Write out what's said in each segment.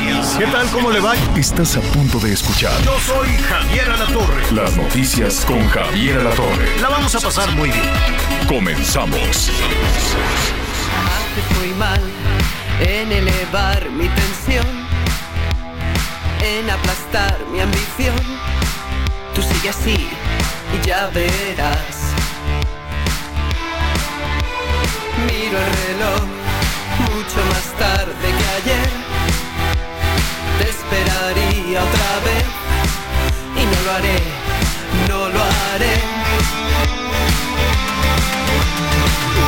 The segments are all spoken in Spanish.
noticias. ¿Qué tal? ¿Cómo le va? Estás a punto de escuchar Yo soy Javier Alatorre. las noticias con Javier Alatorre. La vamos a pasar muy bien. Comenzamos. Antes fui mal en elevar mi tensión, en aplastar mi ambición. Tú sigue así y ya verás. Miro el reloj mucho más tarde que ayer. Te esperaría otra vez y no lo haré, no lo haré.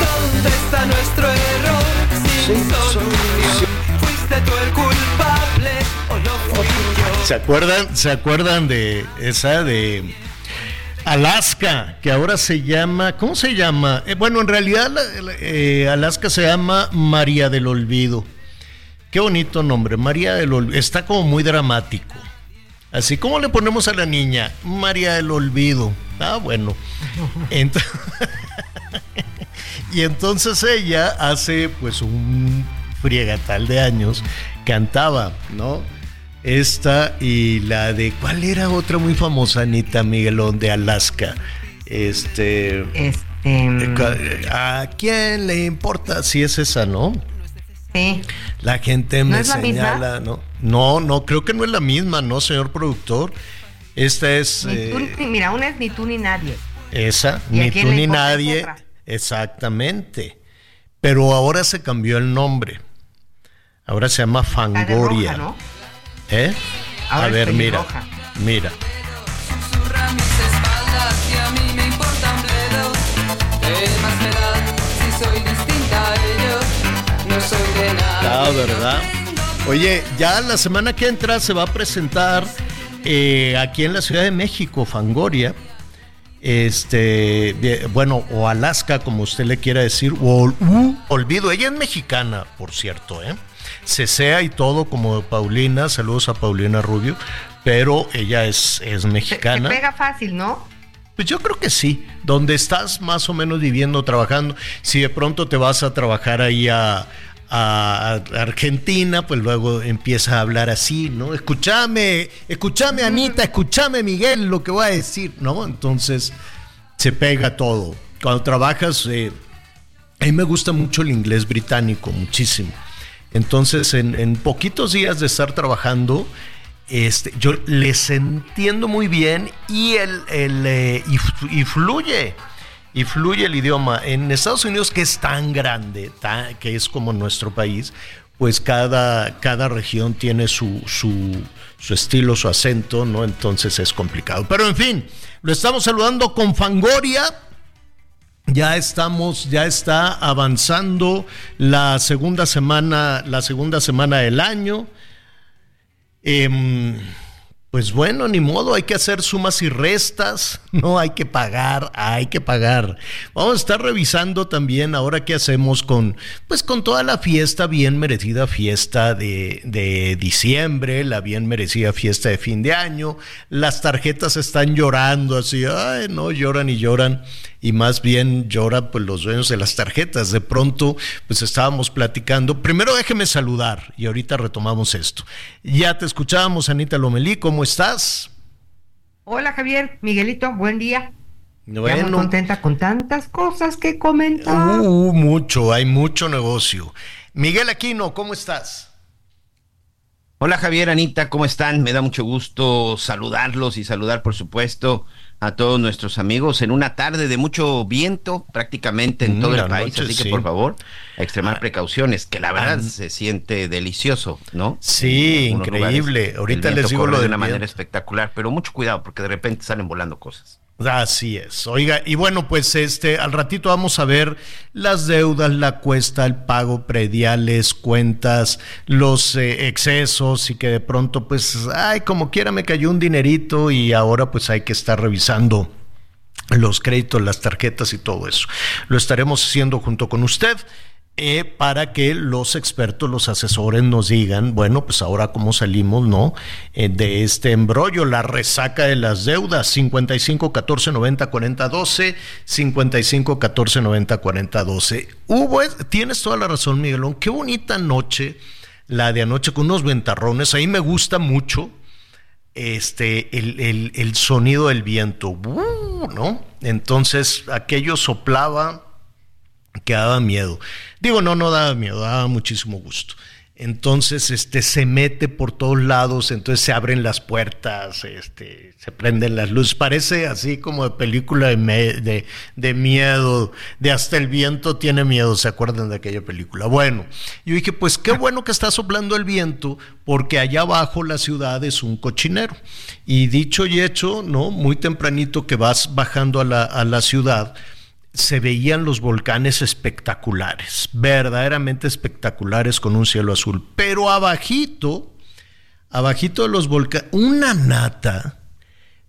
¿Dónde está nuestro error sin solución? ¿Fuiste tú el culpable o no fui yo? ¿Se acuerdan, ¿Se acuerdan de esa de Alaska, que ahora se llama, ¿cómo se llama? Eh, bueno, en realidad eh, Alaska se llama María del Olvido. Qué bonito nombre, María del Olvido. Está como muy dramático. Así como le ponemos a la niña, María del Olvido. Ah, bueno. Y entonces ella hace pues un friegatal de años cantaba, ¿no? Esta y la de ¿cuál era otra muy famosa Anita Miguelón de Alaska? Este Este. ¿A quién le importa si es esa, no? Sí. La gente ¿No me es la misma? señala, ¿no? No, no, creo que no es la misma, ¿no, señor productor? Esta es Ni tú, eh, mira, una es ni tú ni nadie. esa, ¿Y a ni tú ni nadie. otra? Exactamente. Pero ahora se cambió el nombre. Ahora se llama Fangoria. roja, ¿no? ¿Eh? Ahora a ver, mira. Mira. Ah, ¿verdad? Oye, ya la semana que entra se va a presentar eh, aquí en la Ciudad de México, Fangoria. Este, de- bueno, o Alaska, como usted le quiera decir, o Olvido. Ella es mexicana, por cierto, ¿eh? Cesea y todo, como Paulina. Saludos a Paulina Rubio. Pero ella es, es Se, se mexicana. pega fácil, ¿no? Pues yo creo que sí, donde estás más o menos viviendo, trabajando. Si de pronto te vas a trabajar ahí a, a Argentina, pues luego empiezas a hablar así, ¿no? Escúchame, escúchame Anita, escúchame Miguel, lo que voy a decir, ¿no? Entonces se pega todo. Cuando trabajas, eh, a mí me gusta mucho el inglés británico, muchísimo. Entonces, en, poquitos días de estar trabajando, este, yo les entiendo muy bien y, el, eh, y fluye. Y fluye el idioma. En Estados Unidos, que es tan grande, que es como nuestro país, pues cada, cada región tiene su, su, su estilo, su acento, ¿no? Entonces es complicado. Pero en fin, lo estamos saludando con Fangoria. Ya estamos, ya está avanzando la segunda semana, la segunda semana del año. Em, pues bueno, ni modo, hay que hacer sumas y restas, no hay que pagar, hay que pagar. Vamos a estar revisando también ahora qué hacemos con, pues con toda la fiesta, bien merecida fiesta de, de diciembre, la bien merecida fiesta de fin de año. Las tarjetas están llorando así, ay, no, lloran y lloran. Y más bien lloran pues los dueños de las tarjetas. De pronto, pues estábamos platicando. Primero déjeme saludar y ahorita retomamos esto. Ya te escuchábamos, Anita Lomelí, ¿cómo estás? Hola Javier, Miguelito, buen día. Ya muy Bueno, contenta con tantas cosas que comentar. uh, mucho, hay mucho negocio. Miguel Aquino, ¿cómo estás? Hola Javier, Anita, ¿cómo están? Me da mucho gusto saludarlos y saludar, por supuesto, a todos nuestros amigos en una tarde de mucho viento prácticamente en Mm, todo el país, noche, así que sí. por favor, a extremar Ah, precauciones, que la verdad ah, se siente delicioso, ¿no? Sí, increíble. Ahorita les digo lo de una manera espectacular, pero mucho cuidado porque de repente salen volando cosas. Así es. Oiga, y bueno, pues este, al ratito vamos a ver las deudas, la cuesta, el pago prediales, cuentas, los eh, excesos y que de pronto, pues, ay, como quiera me cayó un dinerito y ahora pues hay que estar revisando los créditos, las tarjetas y todo eso. Lo estaremos haciendo junto con usted. Eh, para que los expertos, los asesores nos digan, bueno, pues ahora cómo salimos, ¿no? Eh, de este embrollo, la resaca de las deudas, 55 14 90 40 12, 55 14 90 40 12. Hubo, tienes toda la razón, Miguelón, qué bonita noche, la de anoche con unos ventarrones, ahí me gusta mucho este, el, el, el sonido del viento. ¿no? Entonces aquello soplaba que daba miedo. Digo, no, no daba miedo, daba muchísimo gusto. Entonces, este, se mete por todos lados, entonces se abren las puertas, este, se prenden las luces. Parece así como de película de, de, de, miedo, de hasta el viento tiene miedo, ¿se acuerdan de aquella película? Bueno, yo dije, pues qué bueno que está soplando el viento, porque allá abajo la ciudad es un cochinero. Y dicho y hecho, ¿no? Muy tempranito que vas bajando a la, a la ciudad, se veían los volcanes espectaculares, verdaderamente espectaculares con un cielo azul. Pero abajito, abajito de los volcanes, una nata,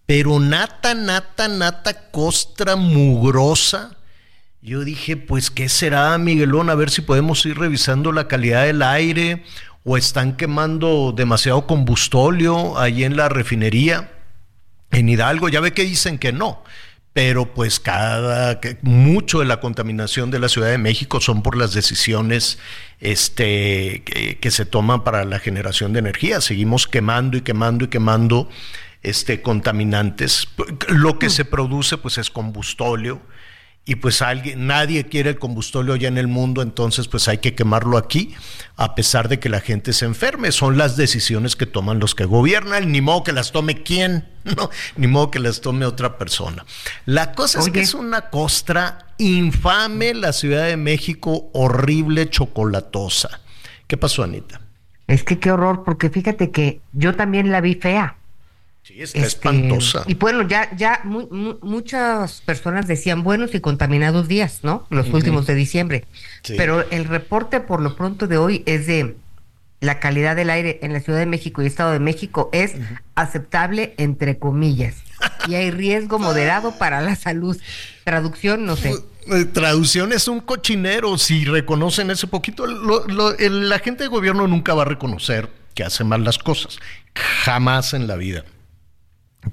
pero nata, nata, nata, costra mugrosa. Yo dije, pues, ¿qué será, Miguelón? A ver si podemos ir revisando la calidad del aire o están quemando demasiado combustóleo ahí en la refinería en Hidalgo. Ya ve que dicen que no pero pues cada mucho de la contaminación de la Ciudad de México son por las decisiones este, que, que, se toman para la generación de energía. Seguimos quemando y quemando y quemando este, contaminantes. Lo que se produce pues es combustóleo y pues alguien, nadie quiere el combustóleo ya en el mundo, entonces pues hay que quemarlo aquí, a pesar de que la gente se enferme. Son las decisiones que toman los que gobiernan, ni modo que las tome quién, no, ni modo que las tome otra persona. La cosa es que es una costra infame la Ciudad de México, horrible, chocolatosa. ¿Qué pasó, Anita? Es que qué horror, porque fíjate que yo también la vi fea. Sí, está este, espantosa. Y bueno, ya, ya muy, muy, muchas personas decían buenos y contaminados días, ¿no? Los uh -huh. últimos de diciembre. Sí. Pero el reporte por lo pronto de hoy es de la calidad del aire en la Ciudad de México y Estado de México es uh -huh. aceptable entre comillas. y hay riesgo moderado para la salud. Traducción, no sé. Traducción es un cochinero. Si reconocen ese poquito, lo, lo, el, la gente de gobierno nunca va a reconocer que hace mal las cosas. Jamás en la vida.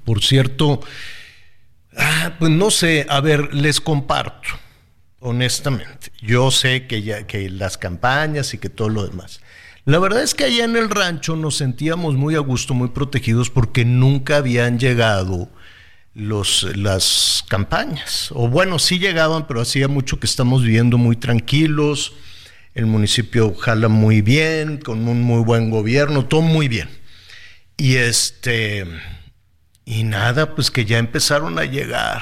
Por cierto, ah, pues no sé, a ver, les comparto, honestamente. Yo sé que, ya, que las campañas y que todo lo demás. La verdad es que allá en el rancho nos sentíamos muy a gusto, muy protegidos, porque nunca habían llegado los, las campañas. O bueno, sí llegaban, pero hacía mucho que estamos viviendo muy tranquilos. El municipio jala muy bien, con un muy buen gobierno, todo muy bien. Y este y nada, pues que ya empezaron a llegar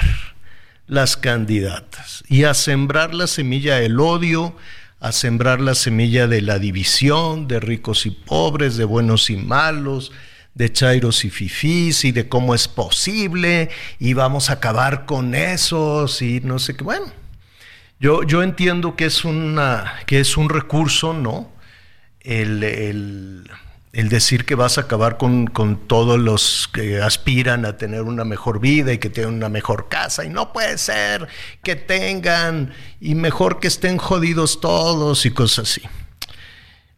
las candidatas y a sembrar la semilla del odio, a sembrar la semilla de la división, de ricos y pobres, de buenos y malos, de chairos y fifís y de cómo es posible y vamos a acabar con esos y no sé qué. Bueno, yo, yo entiendo que es, una, que es un recurso, ¿no? El, el el decir que vas a acabar con, con, todos los que aspiran a tener una mejor vida y que tengan una mejor casa. Y no puede ser que tengan y mejor que estén jodidos todos y cosas así.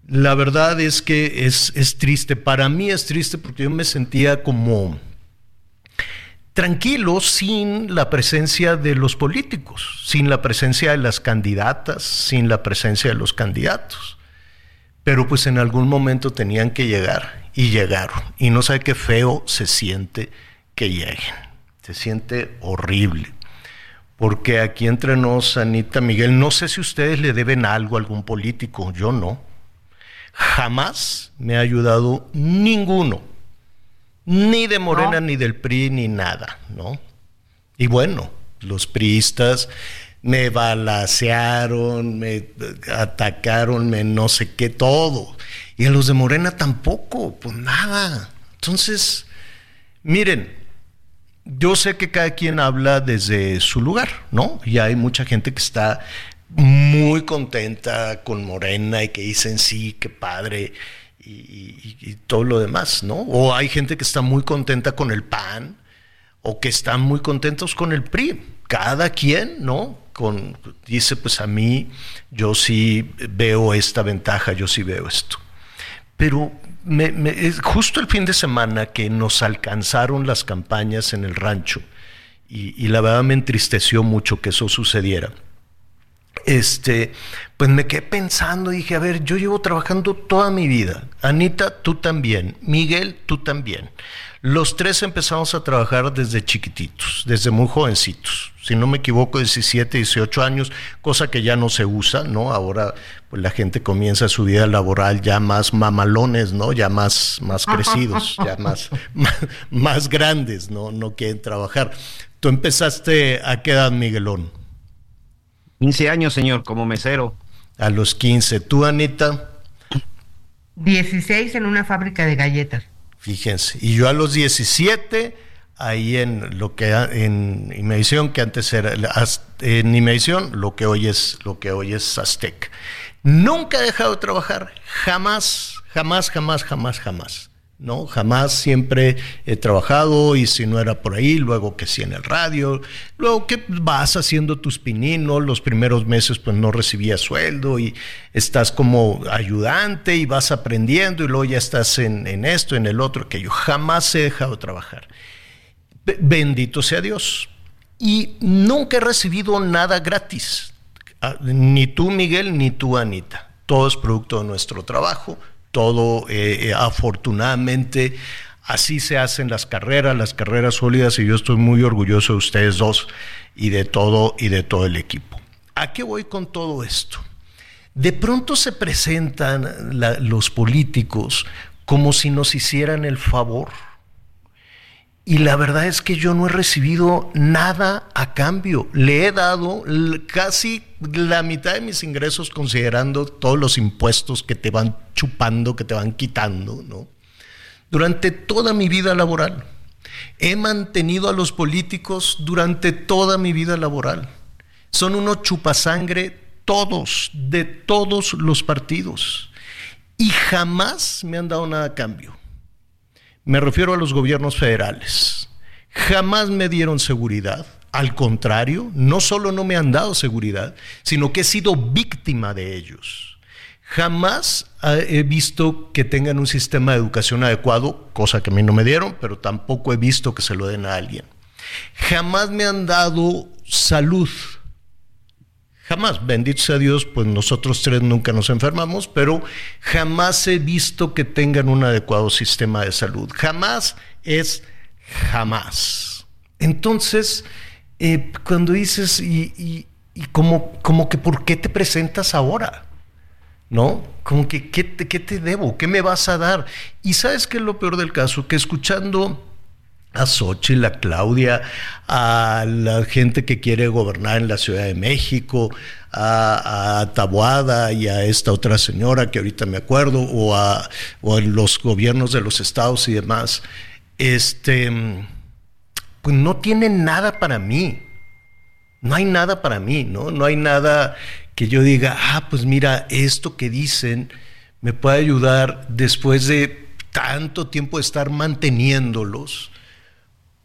La verdad es que es, es triste. Para mí es triste porque yo me sentía como tranquilo sin la presencia de los políticos, sin la presencia de las candidatas, sin la presencia de los candidatos pero pues en algún momento tenían que llegar y llegaron. Y no sabe qué feo se siente que lleguen. Se siente horrible. Porque aquí entre nos, Anita Miguel, no sé si ustedes le deben algo a algún político, yo no. Jamás me ha ayudado ninguno, ni de Morena, no. ni del PRI, ni nada, ¿no? Y bueno, los priistas me balacearon, me atacaron, me no sé qué, todo. Y a los de Morena tampoco, pues nada. Entonces, miren, yo sé que cada quien habla desde su lugar, ¿no? Y hay mucha gente que está muy contenta con Morena y que dicen sí, qué padre y, y, todo lo demás, ¿no? O hay gente que está muy contenta con el PAN o que están muy contentos con el PRI. Cada quien, ¿no? Dice, pues a mí yo sí veo esta ventaja, yo sí veo esto. Pero me, justo el fin de semana que nos alcanzaron las campañas en el rancho, y, y la verdad me entristeció mucho que eso sucediera este, pues me quedé pensando y dije, a ver, yo llevo trabajando toda mi vida. Anita, tú también. Miguel, tú también. Los tres empezamos a trabajar desde chiquititos, desde muy jovencitos. Si no me equivoco, 17, 18 años, cosa que ya no se usa, ¿no? Ahora pues la gente comienza su vida laboral ya más mamalones, ¿no? Ya más, más crecidos, ya más, más, más grandes, ¿no? No quieren trabajar. Tú empezaste a qué edad, Miguelón? 15 años, señor, como mesero. A los 15. ¿Tú, Anita? 16 en una fábrica de galletas. Fíjense. Y yo a los 17, ahí en lo que en Inmedición, que antes era en Inmedición, lo que hoy es lo que hoy es Aztec. Nunca he dejado de trabajar, jamás, jamás, jamás, jamás, jamás. ¿No? Jamás siempre he trabajado y si no era por ahí, luego que sí en el radio, luego que vas haciendo tus pininos, los primeros meses pues no recibías sueldo y estás como ayudante y vas aprendiendo y luego ya estás en, en esto, en el otro, que yo jamás he dejado de trabajar. Bendito sea Dios. Y nunca he recibido nada gratis, ah, ni tú Miguel, ni tú Anita. Todo es producto de nuestro trabajo, todo eh, eh, afortunadamente así se hacen las carreras, las carreras sólidas y yo estoy muy orgulloso de ustedes dos y de todo y de todo el equipo. ¿A qué voy con todo esto? De pronto se presentan los políticos como si nos hicieran el favor y la verdad es que yo no he recibido nada a cambio. Le he dado casi la mitad de mis ingresos considerando todos los impuestos que te van chupando, que te van quitando, ¿no? Durante toda mi vida laboral. He mantenido a los políticos durante toda mi vida laboral. Son unos chupasangre todos, de todos los partidos. Y jamás me han dado nada a cambio. Me refiero a los gobiernos federales. Jamás me dieron seguridad. Al contrario, no solo no me han dado seguridad, sino que he sido víctima de ellos. Jamás he visto que tengan un sistema de educación adecuado, cosa que a mí no me dieron, pero tampoco he visto que se lo den a alguien. Jamás me han dado salud. Jamás, bendito sea Dios, pues nosotros tres nunca nos enfermamos, pero jamás he visto que tengan un adecuado sistema de salud. Jamás es jamás. Entonces, eh, cuando dices, y, como, como que, ¿por qué te presentas ahora? ¿No? Como que, ¿qué te, ¿qué te debo? ¿Qué me vas a dar? Y sabes qué es lo peor del caso, que escuchando a Xochitl, a Claudia, a la gente que quiere gobernar en la Ciudad de México, a, a Tabuada y a esta otra señora que ahorita me acuerdo, o a, o a los gobiernos de los estados y demás, este, pues no tienen nada para mí. No hay nada para mí, ¿no? No hay nada que yo diga, ah, pues mira, esto que dicen me puede ayudar después de tanto tiempo de estar manteniéndolos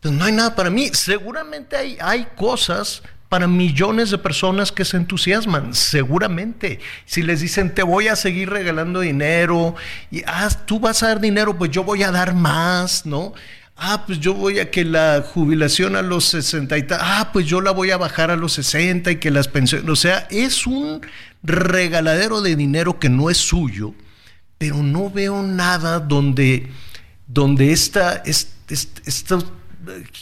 pues no hay nada para mí. Seguramente hay, hay cosas para millones de personas que se entusiasman, seguramente. Si les dicen, te voy a seguir regalando dinero, y ah, tú vas a dar dinero, pues yo voy a dar más, ¿no? Ah, pues yo voy a que la jubilación a los 60 y tal, ah, pues yo la voy a bajar a los 60 y que las pensiones, o sea, es un regaladero de dinero que no es suyo, pero no veo nada donde, donde esta, esta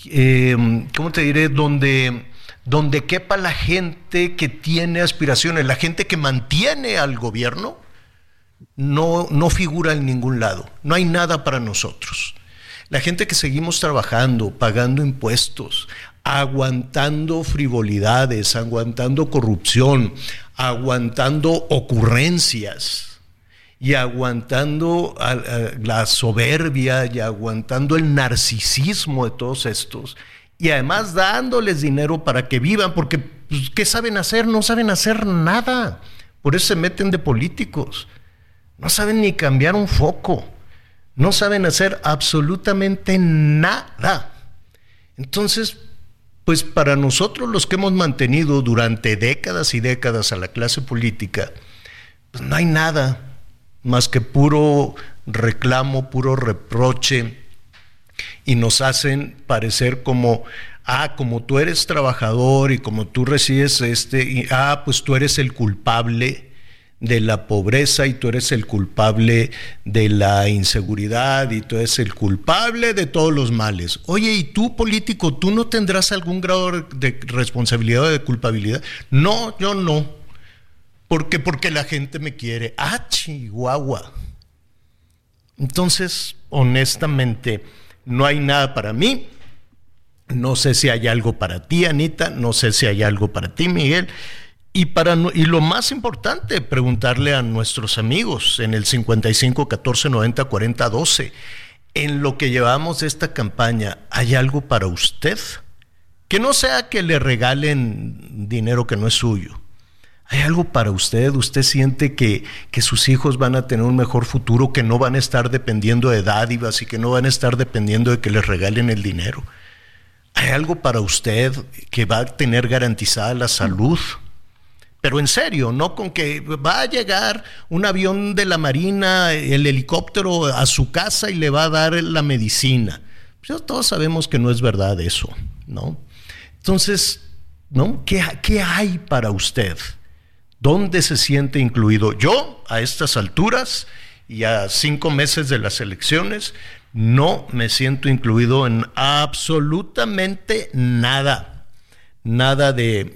eh, ¿cómo te diré? Donde, donde quepa la gente que tiene aspiraciones, la gente que mantiene al gobierno, no, no figura en ningún lado. No hay nada para nosotros. La gente que seguimos trabajando, pagando impuestos, aguantando frivolidades, aguantando corrupción, aguantando ocurrencias y aguantando la soberbia y aguantando el narcisismo de todos estos y además dándoles dinero para que vivan, porque pues, ¿qué saben hacer? No saben hacer nada. Por eso se meten de políticos. No saben ni cambiar un foco. No saben hacer absolutamente nada. Entonces, pues para nosotros los que hemos mantenido durante décadas y décadas a la clase política, pues no hay nada más que puro reclamo, puro reproche, y nos hacen parecer como, ah, como tú eres trabajador y como tú recibes este, y, ah, pues tú eres el culpable de la pobreza y tú eres el culpable de la inseguridad y tú eres el culpable de todos los males. Oye, ¿y tú político, tú no tendrás algún grado de responsabilidad o de culpabilidad? No, yo no. ¿Por qué? Porque la gente me quiere. Ah, Chihuahua. Entonces, honestamente, no hay nada para mí. No sé si hay algo para ti, Anita. No sé si hay algo para ti, Miguel. Y, para, y lo más importante, preguntarle a nuestros amigos en el 55 14 90 40 12. En lo que llevamos de esta campaña, ¿hay algo para usted? Que no sea que le regalen dinero que no es suyo ¿Hay algo para usted? ¿Usted siente que, que, sus hijos van a tener un mejor futuro, que no van a estar dependiendo de dádivas y que no van a estar dependiendo de que les regalen el dinero? ¿Hay algo para usted que va a tener garantizada la salud? Pero en serio, no con que va a llegar un avión de la Marina, el helicóptero a su casa y le va a dar la medicina. Pues todos sabemos que no es verdad eso, ¿no? Entonces, ¿no? ¿Qué, qué hay para usted? ¿Dónde se siente incluido? Yo, a estas alturas y a cinco meses de las elecciones, no me siento incluido en absolutamente nada. Nada de,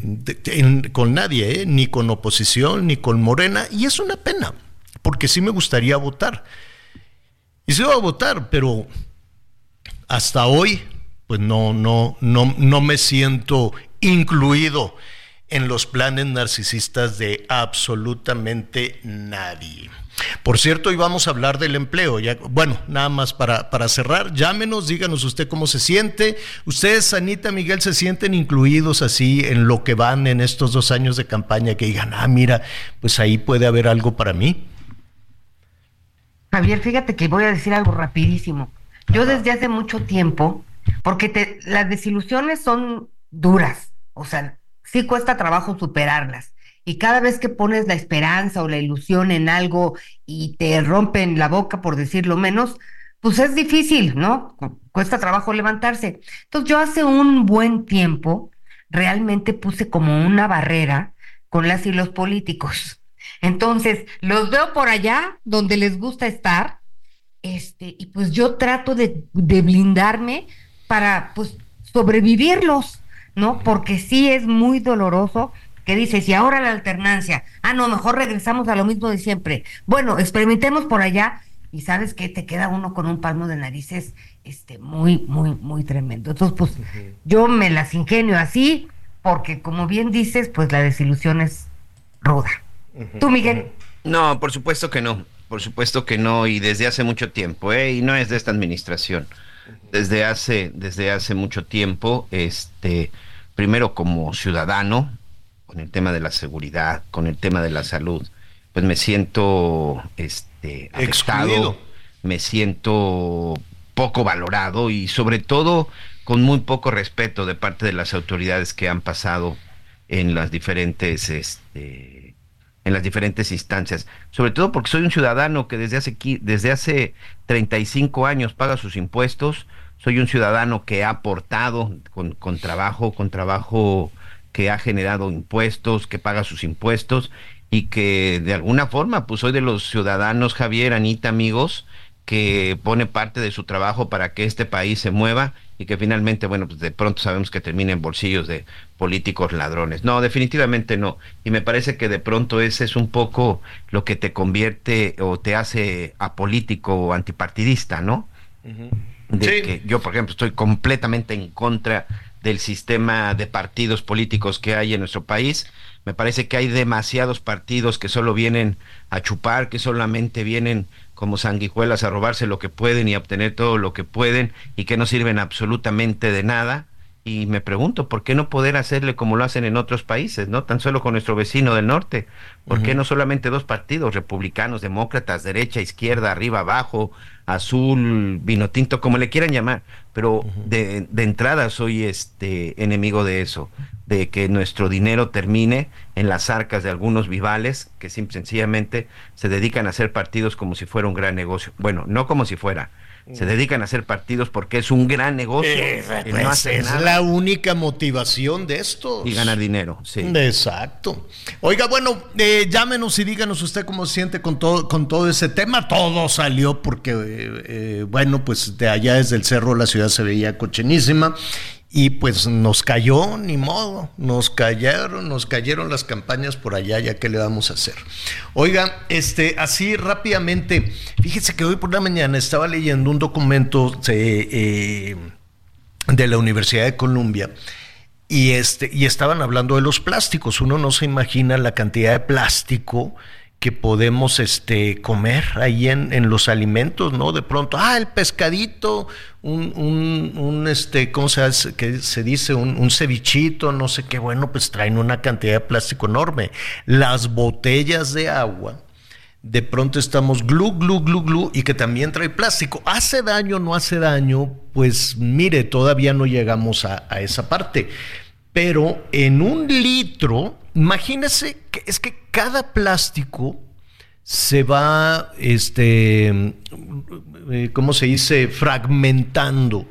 con nadie, ¿eh? ni con oposición, ni con Morena. Y es una pena, porque sí me gustaría votar. Y sí voy a votar, pero hasta hoy, pues no, no, no, no me siento incluido en los planes narcisistas de absolutamente nadie. Por cierto, hoy vamos a hablar del empleo. Ya, bueno, nada más para, para cerrar, llámenos, díganos usted cómo se siente. Ustedes, Anita, Miguel, se sienten incluidos así en lo que van en estos dos años de campaña, que digan, ah, mira, pues ahí puede haber algo para mí. Javier, fíjate que voy a decir algo rapidísimo. Yo desde hace mucho tiempo, porque te, las desilusiones son duras, o sea, sí cuesta trabajo superarlas. Y cada vez que pones la esperanza o la ilusión en algo y te rompen la boca, por decirlo menos, pues es difícil, ¿no? Cuesta trabajo levantarse. Entonces yo hace un buen tiempo realmente puse como una barrera con las y los políticos. Entonces, los veo por allá donde les gusta estar, este, y pues yo trato de, de blindarme para pues sobrevivirlos. ¿no? Porque sí es muy doloroso que dices, y ahora la alternancia, ah, no, mejor regresamos a lo mismo de siempre. Bueno, experimentemos por allá y sabes que te queda uno con un palmo de narices este, muy, muy, muy tremendo. Entonces, pues yo me las ingenio así, porque como bien dices, pues la desilusión es ruda. ¿Tú, Miguel? No, por supuesto que no, por supuesto que no, y desde hace mucho tiempo, ¿eh? y no es de esta administración. Desde hace, desde hace mucho tiempo, este primero como ciudadano, con el tema de la seguridad, con el tema de la salud, pues me siento este afectado, me siento poco valorado y sobre todo con muy poco respeto de parte de las autoridades que han pasado en las diferentes este, en las diferentes instancias, sobre todo porque soy un ciudadano que desde hace desde hace 35 años paga sus impuestos, soy un ciudadano que ha aportado con, con trabajo, con trabajo que ha generado impuestos, que paga sus impuestos y que de alguna forma, pues soy de los ciudadanos, Javier, Anita, amigos, que pone parte de su trabajo para que este país se mueva y que finalmente, bueno, pues de pronto sabemos que termina en bolsillos de políticos ladrones. No, definitivamente no. Y me parece que de pronto ese es un poco lo que te convierte o te hace apolítico o antipartidista, ¿no? de que yo, por ejemplo, estoy completamente en contra del sistema de partidos políticos que hay en nuestro país. Me parece que hay demasiados partidos que solo vienen a chupar, que solamente vienen como sanguijuelas a robarse lo que pueden y a obtener todo lo que pueden y que no sirven absolutamente de nada y me pregunto, ¿por qué no poder hacerle como lo hacen en otros países, no? Tan solo con nuestro vecino del norte. ¿Por qué no solamente dos partidos, republicanos, demócratas, derecha, izquierda, arriba, abajo, azul, vino tinto, como le quieran llamar? Pero de, de entrada soy este enemigo de eso, de que nuestro dinero termine en las arcas de algunos vivales que simple, sencillamente se dedican a hacer partidos como si fuera un gran negocio. Bueno, no como si fuera se dedican a hacer partidos porque es un gran negocio. Eh, pues es la única motivación de esto. Y ganar dinero, sí. Exacto. Oiga, bueno, eh, llámenos y díganos usted cómo se siente con todo, con todo ese tema. Todo salió porque, eh, bueno, pues de allá desde el cerro la ciudad se veía cochenísima y pues nos cayó, ni modo, nos cayeron, nos cayeron las campañas por allá, ya que le vamos a hacer. Oiga, este, así rápidamente, fíjese que hoy por la mañana estaba leyendo un documento de, eh, de la Universidad de Columbia y, este, y estaban hablando de los plásticos. Uno no se imagina la cantidad de plástico que podemos este, comer ahí en, en, los alimentos, ¿no? De pronto, ah, el pescadito, un, un, un este, ¿cómo se, hace, que se dice? Un, un, cevichito, no sé qué, bueno, pues traen una cantidad de plástico enorme. Las botellas de agua, de pronto estamos glu, glu, glu, glu, y que también trae plástico. ¿Hace daño no hace daño? Pues mire, todavía no llegamos a, a esa parte. Pero en un litro, imagínese que es que cada plástico se va, este, eh, ¿cómo se dice? Fragmentando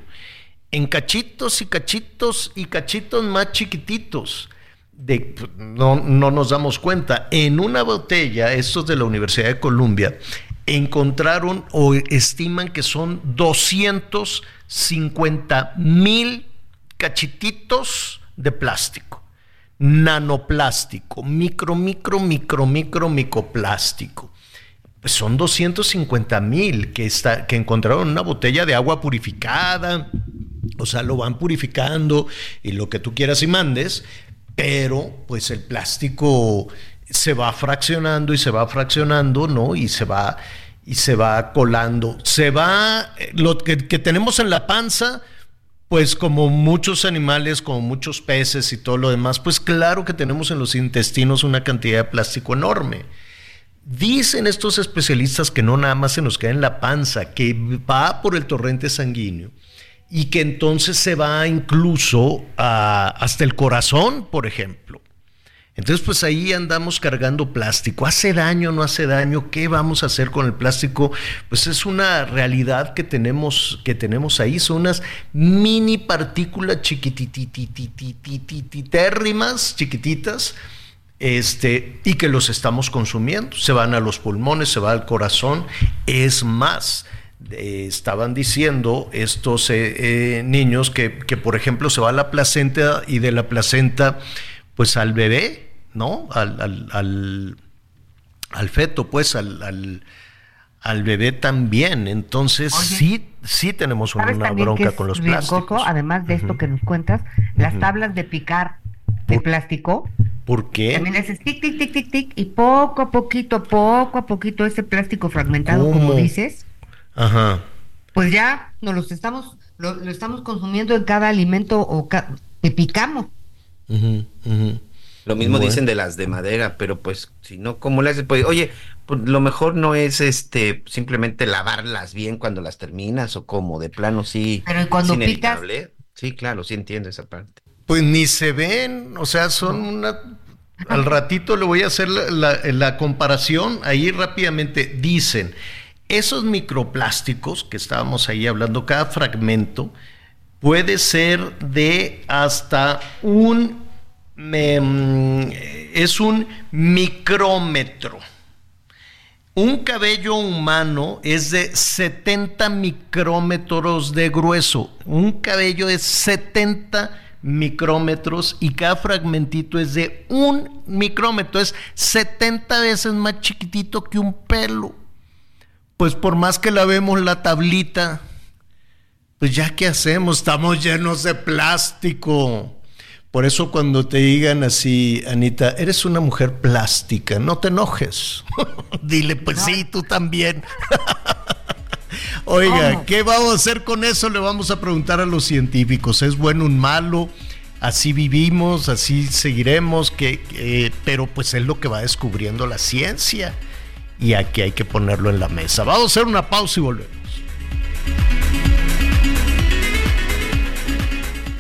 en cachitos y cachitos y cachitos más chiquititos. De, no, no nos damos cuenta. En una botella, estos de la Universidad de Columbia, encontraron o estiman que son 250 mil cachititos de plástico, nanoplástico, micro, micro, micro, micro, microplástico. Pues son 250 mil que, que encontraron en una botella de agua purificada, o sea, lo van purificando y lo que tú quieras y mandes, pero pues el plástico se va fraccionando y se va fraccionando, ¿no? Y se va y se va colando. Se va eh, lo que, que tenemos en la panza, pues como muchos animales, como muchos peces y todo lo demás, pues claro que tenemos en los intestinos una cantidad de plástico enorme. Dicen estos especialistas que no nada más se nos queda en la panza, que va por el torrente sanguíneo y que entonces se va incluso hasta el corazón, por ejemplo. Entonces, pues ahí andamos cargando plástico. ¿Hace daño? ¿No hace daño? ¿Qué vamos a hacer con el plástico? Pues es una realidad que tenemos, que tenemos ahí. Son unas mini partículas chiquitititititititérrimas, chiquititas, este, y que los estamos consumiendo. Se van a los pulmones, se va al corazón. Es más, eh, estaban diciendo estos eh, eh, niños que, que, por ejemplo, se va a la placenta y de la placenta, pues al bebé ¿no? Al, al, al, al feto, pues, al, al, bebé también. Entonces, sí, sí tenemos una, bronca con los plásticos. además de esto que nos cuentas, las tablas de picar de plástico. ¿Por qué? También haces tic, tic, tic, tic, tic, y poco a poquito, poco a poquito ese plástico fragmentado, como dices. Ajá. Pues ya nos los estamos, lo, lo estamos consumiendo en cada alimento o que picamos. Lo mismo dicen de las de madera, pero pues si no, ¿cómo le haces? Pues, oye, pues, lo mejor no es este simplemente lavarlas bien cuando las terminas o como, de plano sí. Pero cuando picas. Sí, claro, sí entiendo esa parte. Pues ni se ven, o sea, son una... Al ratito le voy a hacer la, la comparación, ahí rápidamente dicen, esos microplásticos que estábamos ahí hablando, cada fragmento puede ser de hasta un me, es un micrómetro. Un cabello humano es de 70 micrómetros de grueso. Un cabello es 70 micrómetros y cada fragmentito es de un micrómetro. Es 70 veces más chiquitito que un pelo. Pues por más que la vemos la tablita, pues ya qué hacemos, estamos llenos de plástico. Por eso cuando te digan así, Anita, eres una mujer plástica, no te enojes. Dile, pues sí, tú también. Oiga, ¿qué vamos a hacer con eso? Le vamos a preguntar a los científicos. ¿Es bueno un malo? Así vivimos, así seguiremos, que, pero pues es lo que va descubriendo la ciencia y aquí hay que ponerlo en la mesa. Vamos a hacer una pausa y volvemos.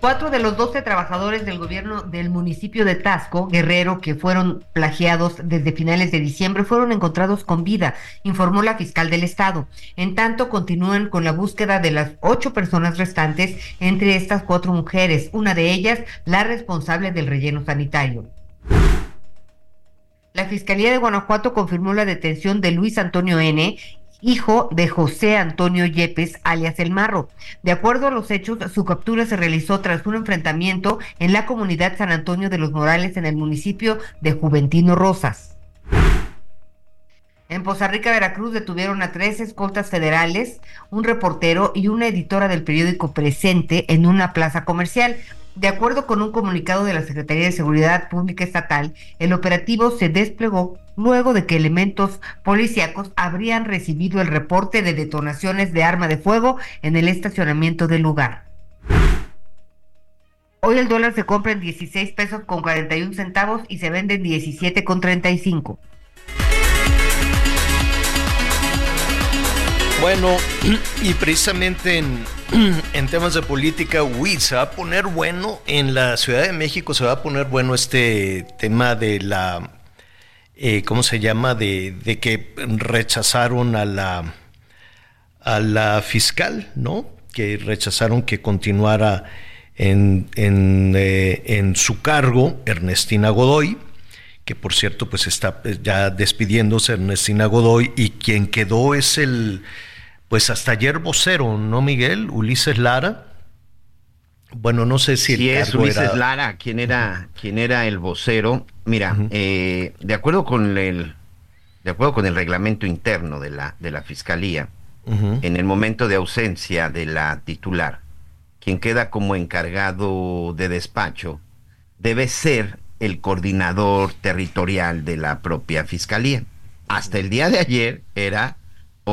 Cuatro de los doce trabajadores del gobierno del municipio de Tasco, Guerrero, que fueron plagiados desde finales de diciembre, fueron encontrados con vida, informó la fiscal del estado. En tanto, continúan con la búsqueda de las ocho personas restantes, entre estas cuatro mujeres, una de ellas la responsable del relleno sanitario. La Fiscalía de Guanajuato confirmó la detención de Luis Antonio N., hijo de José Antonio Yepes, alias El Marro. De acuerdo a los hechos, su captura se realizó tras un enfrentamiento en la comunidad San Antonio de los Morales en el municipio de Juventino Rosas. En Poza Rica, Veracruz, detuvieron a tres escoltas federales, un reportero y una editora del periódico Presente en una plaza comercial. De acuerdo con un comunicado de la Secretaría de Seguridad Pública Estatal, el operativo se desplegó luego de que elementos policíacos habrían recibido el reporte de detonaciones de arma de fuego en el estacionamiento del lugar. Hoy el dólar se compra en 16 pesos con 41 centavos y se vende en 17 con 35. Bueno, y precisamente en, en temas de política, uy, se va a poner bueno, en la Ciudad de México se va a poner bueno este tema de la, eh, ¿cómo se llama? De, de, que rechazaron a la, a la fiscal, ¿no? Que rechazaron que continuara en, en, eh, en su cargo Ernestina Godoy que por cierto pues está eh, ya despidiéndose Ernestina Godoy y quien quedó es el pues hasta ayer vocero, ¿no, Miguel? Ulises Lara. Bueno, no sé si el es Ulises Lara, ¿quién era, quién era el vocero. Mira, eh, de acuerdo con el, de acuerdo con el reglamento interno de la, de la fiscalía, en el momento de ausencia de la titular, quien queda como encargado de despacho debe ser el coordinador territorial de la propia fiscalía. Hasta el día de ayer era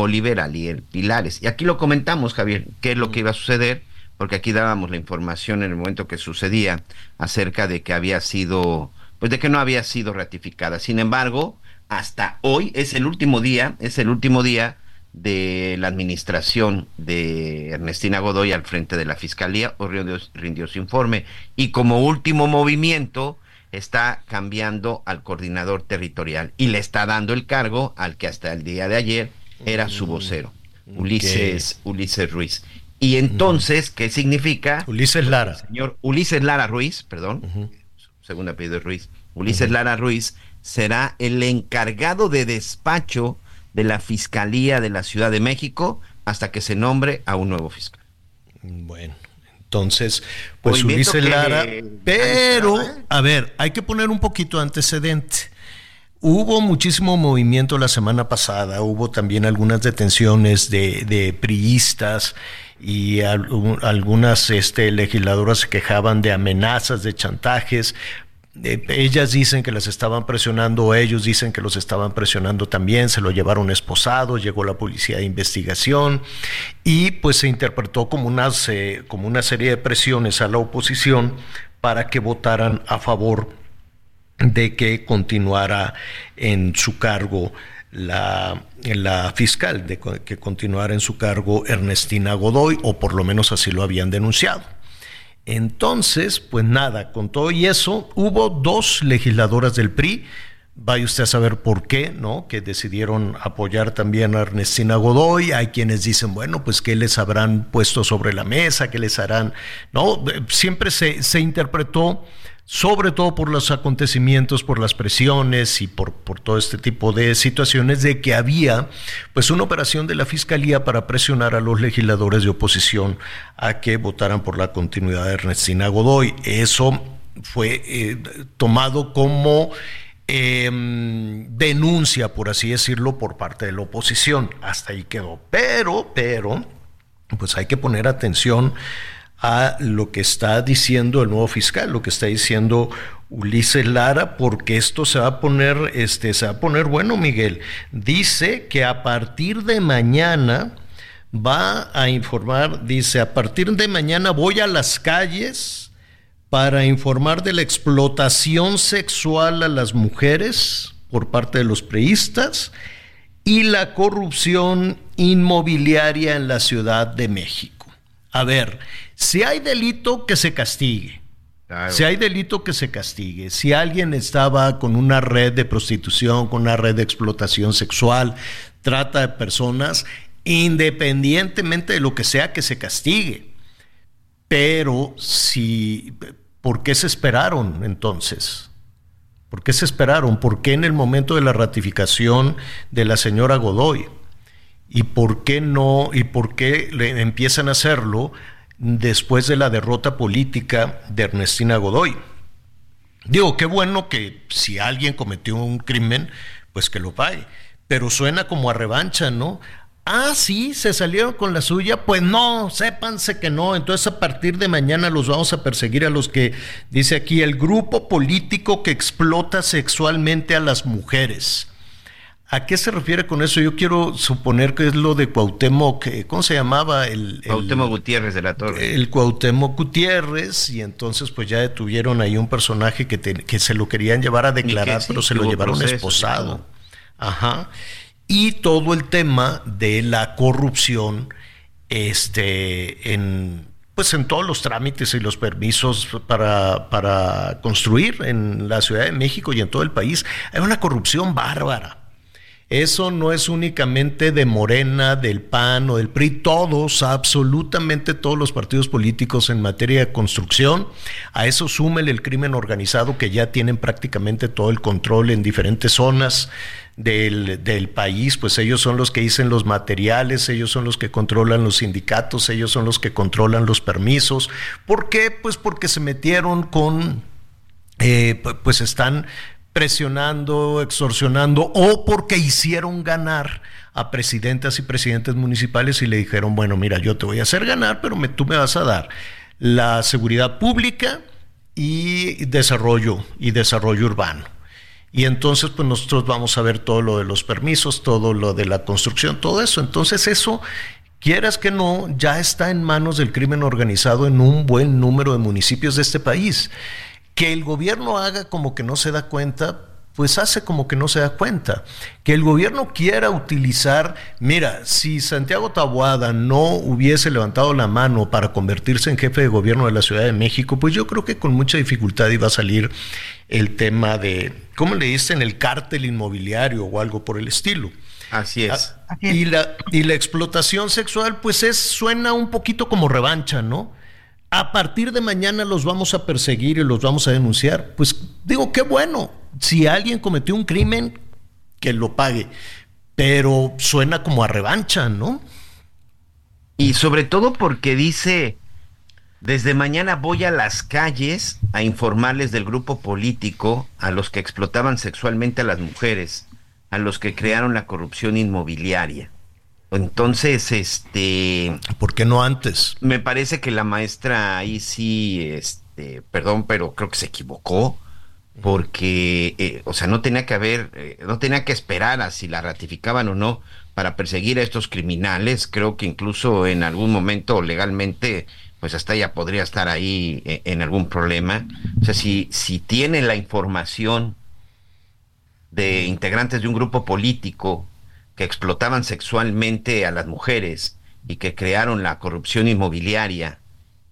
Oliver Alier Pilares. Y aquí lo comentamos, Javier, qué es lo que iba a suceder, porque aquí dábamos la información en el momento que sucedía acerca de que había sido, pues de que no había sido ratificada. Sin embargo, hasta hoy es el último día, es el último día de la administración de Ernestina Godoy al frente de la Fiscalía, o rindió su informe. Y como último movimiento, está cambiando al coordinador territorial y le está dando el cargo al que hasta el día de ayer era su vocero, Ulises, Ulises Ruiz. Y entonces, ¿qué significa? Ulises Lara. señor Ulises Lara Ruiz, perdón, segundo apellido Ruiz. Ulises Lara Ruiz será el encargado de despacho de la Fiscalía de la Ciudad de México hasta que se nombre a un nuevo fiscal. Bueno, entonces, pues Ulises Lara, pero, ¿eh? a ver, hay que poner un poquito antecedente. Hubo muchísimo movimiento la semana pasada, hubo también algunas detenciones de, priistas y algunas este, legisladoras se quejaban de amenazas, de chantajes. ellas dicen que las estaban presionando, ellos dicen que los estaban presionando también, se lo llevaron esposado, llegó la policía de investigación y pues se interpretó como, unas, como una serie de presiones a la oposición para que votaran a favor de que continuara en su cargo la, la, fiscal, de que continuara en su cargo Ernestina Godoy, o por lo menos así lo habían denunciado. Entonces, pues nada, con todo y eso, hubo dos legisladoras del PRI, vaya usted a saber por qué, ¿no? Que decidieron apoyar también a Ernestina Godoy. Hay quienes dicen, bueno, pues qué les habrán puesto sobre la mesa, qué les harán, ¿no? Siempre se, se interpretó sobre todo por los acontecimientos, por las presiones y por, por, todo este tipo de situaciones, de que había pues una operación de la Fiscalía para presionar a los legisladores de oposición a que votaran por la continuidad de Ernestina Godoy. Eso fue eh, tomado como eh, denuncia, por así decirlo, por parte de la oposición. Hasta ahí quedó. Pero, pero, pues hay que poner atención a lo que está diciendo el nuevo fiscal, lo que está diciendo Ulises Lara, porque esto se va a poner, este, se va a poner bueno, Miguel. Dice que a partir de mañana va a informar, dice, a partir de mañana voy a las calles para informar de la explotación sexual a las mujeres por parte de los preistas y la corrupción inmobiliaria en la Ciudad de México. A ver, si hay delito, que se castigue. Si hay delito, que se castigue. Si alguien estaba con una red de prostitución, con una red de explotación sexual, trata de personas, independientemente de lo que sea, que se castigue. Pero si, ¿por qué se esperaron entonces? ¿Por qué se esperaron? ¿Por qué en el momento de la ratificación de la señora Godoy? ¿Y por qué no? ¿Y por qué le empiezan a hacerlo después de la derrota política de Ernestina Godoy? Digo, qué bueno que si alguien cometió un crimen, pues que lo pague. Pero suena como a revancha, ¿no? Ah, sí, se salieron con la suya. Pues no, sépanse que no. Entonces a partir de mañana los vamos a perseguir a los que, dice aquí, el grupo político que explota sexualmente a las mujeres. ¿A qué se refiere con eso? Yo quiero suponer que es lo de Cuauhtémoc, ¿cómo se llamaba? El, Cuauhtémoc Gutiérrez de la Torre. El Cuauhtémoc Gutiérrez, y entonces pues ya detuvieron ahí un personaje que, que se lo querían llevar a declarar, pero se lo llevaron esposado. Ajá y todo el tema de la corrupción este, en, pues en todos los trámites y los permisos para, para construir en la Ciudad de México y en todo el país. Hay una corrupción bárbara. Eso no es únicamente de Morena, del PAN o del PRI, todos, absolutamente todos los partidos políticos en materia de construcción. A eso súmele el crimen organizado que ya tienen prácticamente todo el control en diferentes zonas del, del, país, pues ellos son los que dicen los materiales, ellos son los que controlan los sindicatos, ellos son los que controlan los permisos. ¿Por qué? Pues porque se metieron con, eh, pues están presionando, extorsionando o porque hicieron ganar a presidentas y presidentes municipales y le dijeron, bueno, mira, yo te voy a hacer ganar, pero me, tú me vas a dar la seguridad pública y desarrollo y desarrollo urbano. Y entonces, pues nosotros vamos a ver todo lo de los permisos, todo lo de la construcción, todo eso. Entonces, eso, quieras que no, ya está en manos del crimen organizado en un buen número de municipios de este país. Que el gobierno haga como que no se da cuenta, pues hace como que no se da cuenta. Que el gobierno quiera utilizar, mira, si Santiago Taboada no hubiese levantado la mano para convertirse en jefe de gobierno de la Ciudad de México, pues yo creo que con mucha dificultad iba a salir el tema de, ¿cómo le dicen? El cártel inmobiliario o algo por el estilo. Así es. Ah, y, la, y la explotación sexual, pues es, suena un poquito como revancha, ¿no? A partir de mañana los vamos a perseguir y los vamos a denunciar. Pues digo, qué bueno, si alguien cometió un crimen, que lo pague, pero suena como a revancha, ¿no? Y sobre todo porque dice, desde mañana voy a las calles a informarles del grupo político a los que explotaban sexualmente a las mujeres, a los que crearon la corrupción inmobiliaria. Entonces, este... ¿Por qué no antes? Me parece que la maestra ahí sí, este, perdón, pero creo que se equivocó, porque, eh, o sea, no tenía que haber, eh, no tenía que esperar a si la ratificaban o no para perseguir a estos criminales. Creo que incluso en algún momento legalmente, pues hasta ella podría estar ahí eh, en algún problema. O sea, si, si tiene la información de integrantes de un grupo político que explotaban sexualmente a las mujeres y que crearon la corrupción inmobiliaria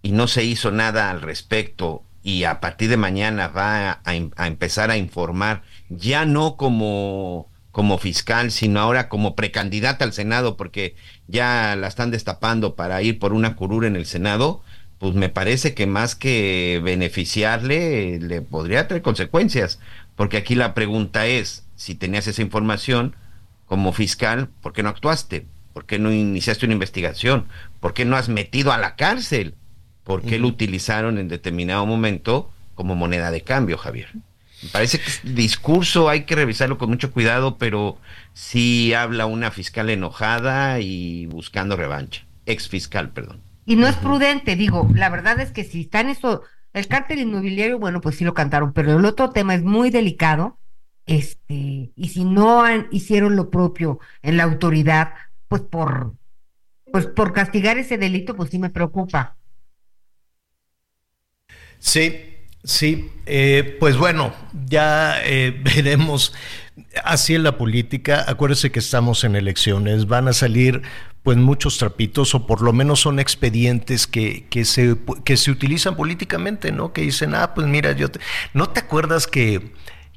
y no se hizo nada al respecto y a partir de mañana va a, empezar a informar, ya no como, como fiscal, sino ahora como precandidata al Senado, porque ya la están destapando para ir por una curura en el Senado, pues me parece que más que beneficiarle, le podría traer consecuencias, porque aquí la pregunta es, si tenías esa información como fiscal, ¿por qué no actuaste? ¿Por qué no iniciaste una investigación? ¿Por qué no has metido a la cárcel? ¿Por qué lo utilizaron en determinado momento como moneda de cambio, Javier? Me parece que el discurso hay que revisarlo con mucho cuidado, pero sí habla una fiscal enojada y buscando revancha. Ex fiscal, perdón. Y no es prudente, digo, la verdad es que si está en eso, el cártel inmobiliario, bueno, pues sí lo cantaron, pero el otro tema es muy delicado, este, y si no hicieron lo propio en la autoridad, pues por, pues por castigar ese delito, pues sí me preocupa. Sí, sí, eh, pues bueno, ya eh, veremos. Así en la política, acuérdese que estamos en elecciones, van a salir pues muchos trapitos o por lo menos son expedientes que, que, se, que se utilizan políticamente, ¿no? Que dicen, ah, pues mira, yo ¿no te acuerdas que,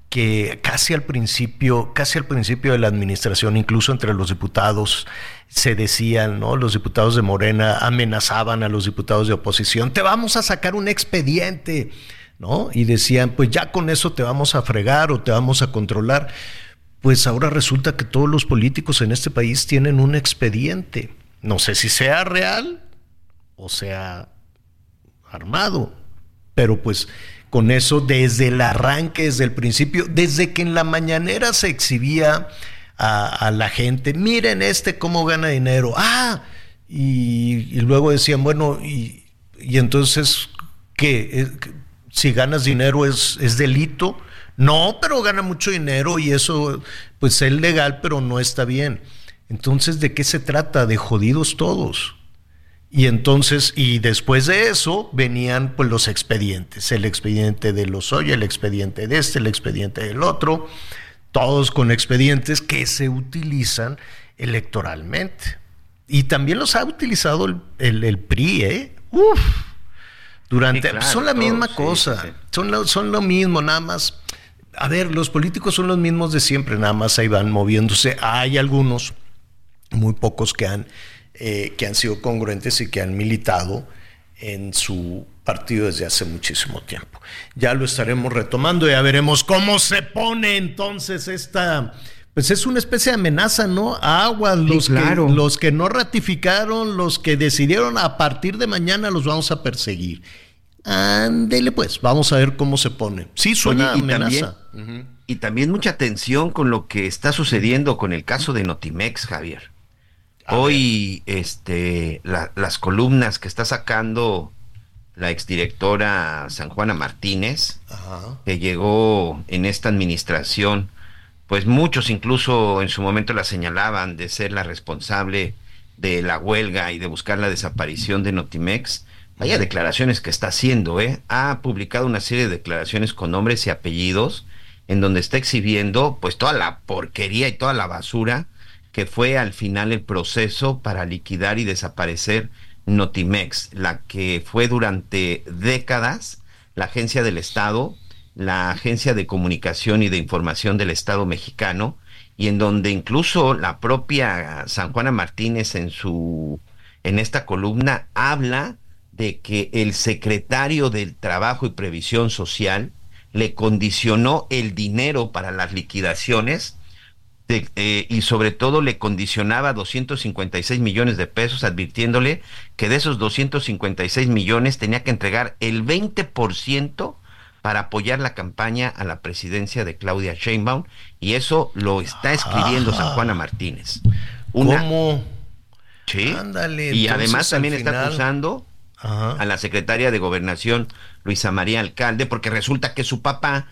que casi al principio, casi al principio de la administración, incluso entre los diputados, se decían, ¿no? Los diputados de Morena amenazaban a los diputados de oposición, te vamos a sacar un expediente, ¿no? Y decían, pues ya con eso te vamos a fregar o te vamos a controlar pues ahora resulta que todos los políticos en este país tienen un expediente. No sé si sea real o sea armado, pero pues con eso desde el arranque, desde el principio, desde que en la mañanera se exhibía a, la gente, miren este cómo gana dinero, ah, y, luego decían, bueno, y, entonces, ¿qué? Eh, si ganas dinero es, es delito, no, pero gana mucho dinero y eso, pues es legal, pero no está bien. Entonces, ¿de qué se trata? De jodidos todos. Y entonces, y después de eso venían pues los expedientes, el expediente de los Lozoya, el expediente de este, el expediente del otro, todos con expedientes que se utilizan electoralmente. Y también los ha utilizado el, PRI, ¿eh? Uf, durante, son la misma cosa, Son, son lo mismo, nada más a ver, los políticos son los mismos de siempre, nada más ahí van moviéndose. Hay algunos, muy pocos que han, eh, que han sido congruentes y que han militado en su partido desde hace muchísimo tiempo. Ya lo estaremos retomando, ya veremos cómo se pone entonces esta, pues es una especie de amenaza, ¿no? A aguas, los, que, los que no ratificaron, los que decidieron a partir de mañana los vamos a perseguir. Ándele pues, vamos a ver cómo se pone. Sí, suena amenaza. Y también mucha atención con lo que está sucediendo con el caso de Notimex, Javier. Hoy, este, las columnas que está sacando la exdirectora San Juana Martínez, que llegó en esta administración, pues muchos incluso en su momento la señalaban de ser la responsable de la huelga y de buscar la desaparición de Notimex. Vaya declaraciones que está haciendo, ¿eh? Ha publicado una serie de declaraciones con nombres y apellidos en donde está exhibiendo pues toda la porquería y toda la basura que fue al final el proceso para liquidar y desaparecer Notimex, la que fue durante décadas la agencia del Estado, la agencia de comunicación y de información del Estado mexicano, y en donde incluso la propia San Juana Martínez en su en esta columna habla de que el secretario del Trabajo y Previsión Social le condicionó el dinero para las liquidaciones eh, y sobre todo le condicionaba 256 millones de pesos, advirtiéndole que de esos 256 millones tenía que entregar el 20% para apoyar la campaña a la presidencia de Claudia Sheinbaum y eso lo está escribiendo San Juana Martínez. ¿Cómo? Sí. y además también está acusando a la secretaria de Gobernación, Luisa María Alcalde, porque resulta que su papá,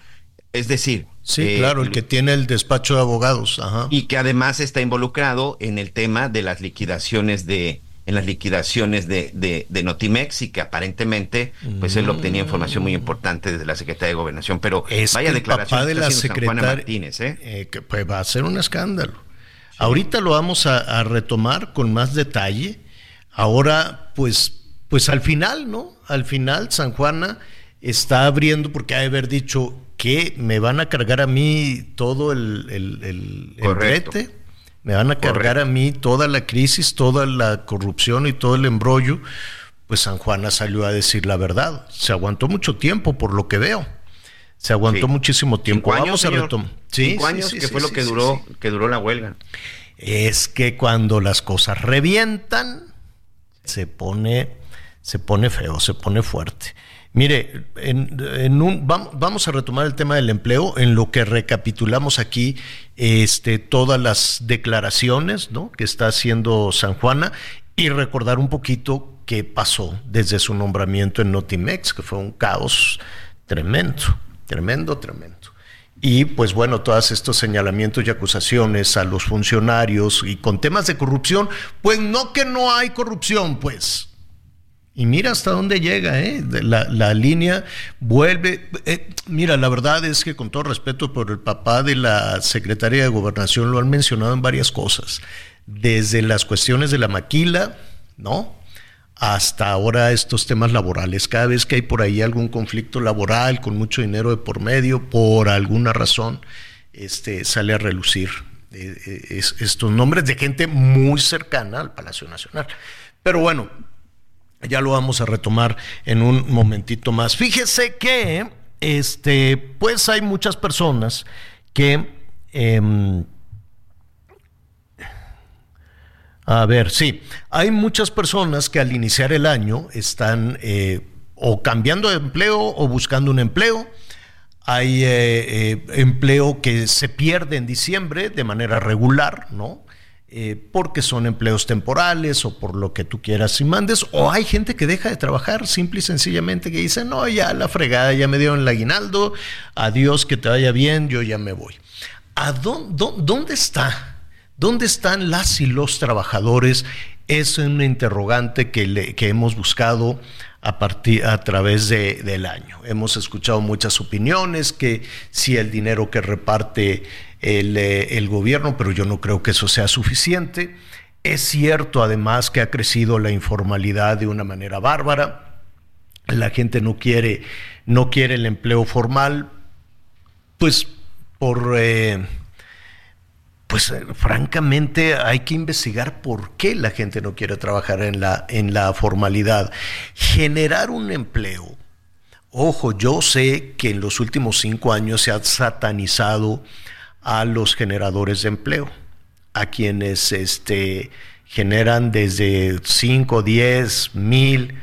es decir... Sí, eh, claro, el que tiene el despacho de abogados. Y que además está involucrado en el tema de las liquidaciones de en las liquidaciones de, de, Notimex y que aparentemente pues él obtenía información muy importante desde la Secretaría de Gobernación. Pero vaya declaración de la secretaria Martínez, ¿eh? ¿eh? que pues va a ser un escándalo. Ahorita lo vamos a, a retomar con más detalle. Ahora, pues pues al final, ¿no? Al final San Juana está abriendo porque ha de haber dicho que me van a cargar a mí todo el, el, me van a cargar a mí toda la crisis, toda la corrupción y todo el embrollo. pues San Juana salió a decir la verdad. Se aguantó mucho tiempo, por lo que veo. Se aguantó muchísimo tiempo. Cinco Vamos años, a retomar. Cinco años, que fue lo que duró, que duró la huelga. Es que cuando las cosas revientan, se pone, se pone feo, se pone fuerte. Mire, en, en un, vam- vamos a retomar el tema del empleo en lo que recapitulamos aquí este, todas las declaraciones ¿no? que está haciendo San Juana y recordar un poquito qué pasó desde su nombramiento en Notimex, que fue un caos tremendo, tremendo, tremendo. Y pues bueno, todos estos señalamientos y acusaciones a los funcionarios y con temas de corrupción, pues no que no hay corrupción, pues. Y mira hasta dónde llega, ¿eh? La, la línea vuelve. eh, mira, la verdad es que con todo respeto por el papá de la secretaria de Gobernación, lo han mencionado en varias cosas. Desde las cuestiones de la maquila, ¿no? Hasta ahora estos temas laborales. Cada vez que hay por ahí algún conflicto laboral con mucho dinero de por medio, por alguna razón, este, sale a relucir eh, eh, es- estos nombres de gente muy cercana al Palacio Nacional. Pero bueno, ya lo vamos a retomar en un momentito más. Fíjese que, este, pues hay muchas personas que, em, a ver, sí, hay muchas personas que al iniciar el año están eh, o cambiando de empleo o buscando un empleo. Hay eh, eh, empleo que se pierde en diciembre de manera regular, ¿no? Eh, porque son empleos temporales o por lo que tú quieras y mandes, o hay gente que deja de trabajar simple y sencillamente que dice, no, ya la fregada, ya me dieron el aguinaldo, adiós, que te vaya bien, yo ya me voy. ¿A dónde, dónde está? ¿Dónde están las y los trabajadores? Es una interrogante que, le- que hemos buscado a, partir, a través de- del año. Hemos escuchado muchas opiniones, que si el dinero que reparte el, eh, el gobierno, pero yo no creo que eso sea suficiente. Es cierto además que ha crecido la informalidad de una manera bárbara. La gente no quiere, no quiere el empleo formal, pues por... eh, pues eh, francamente hay que investigar por qué la gente no quiere trabajar en la, en la formalidad. Generar un empleo. Ojo, yo sé que en los últimos cinco años se ha satanizado a los generadores de empleo, a quienes este, generan desde 5, 10, mil,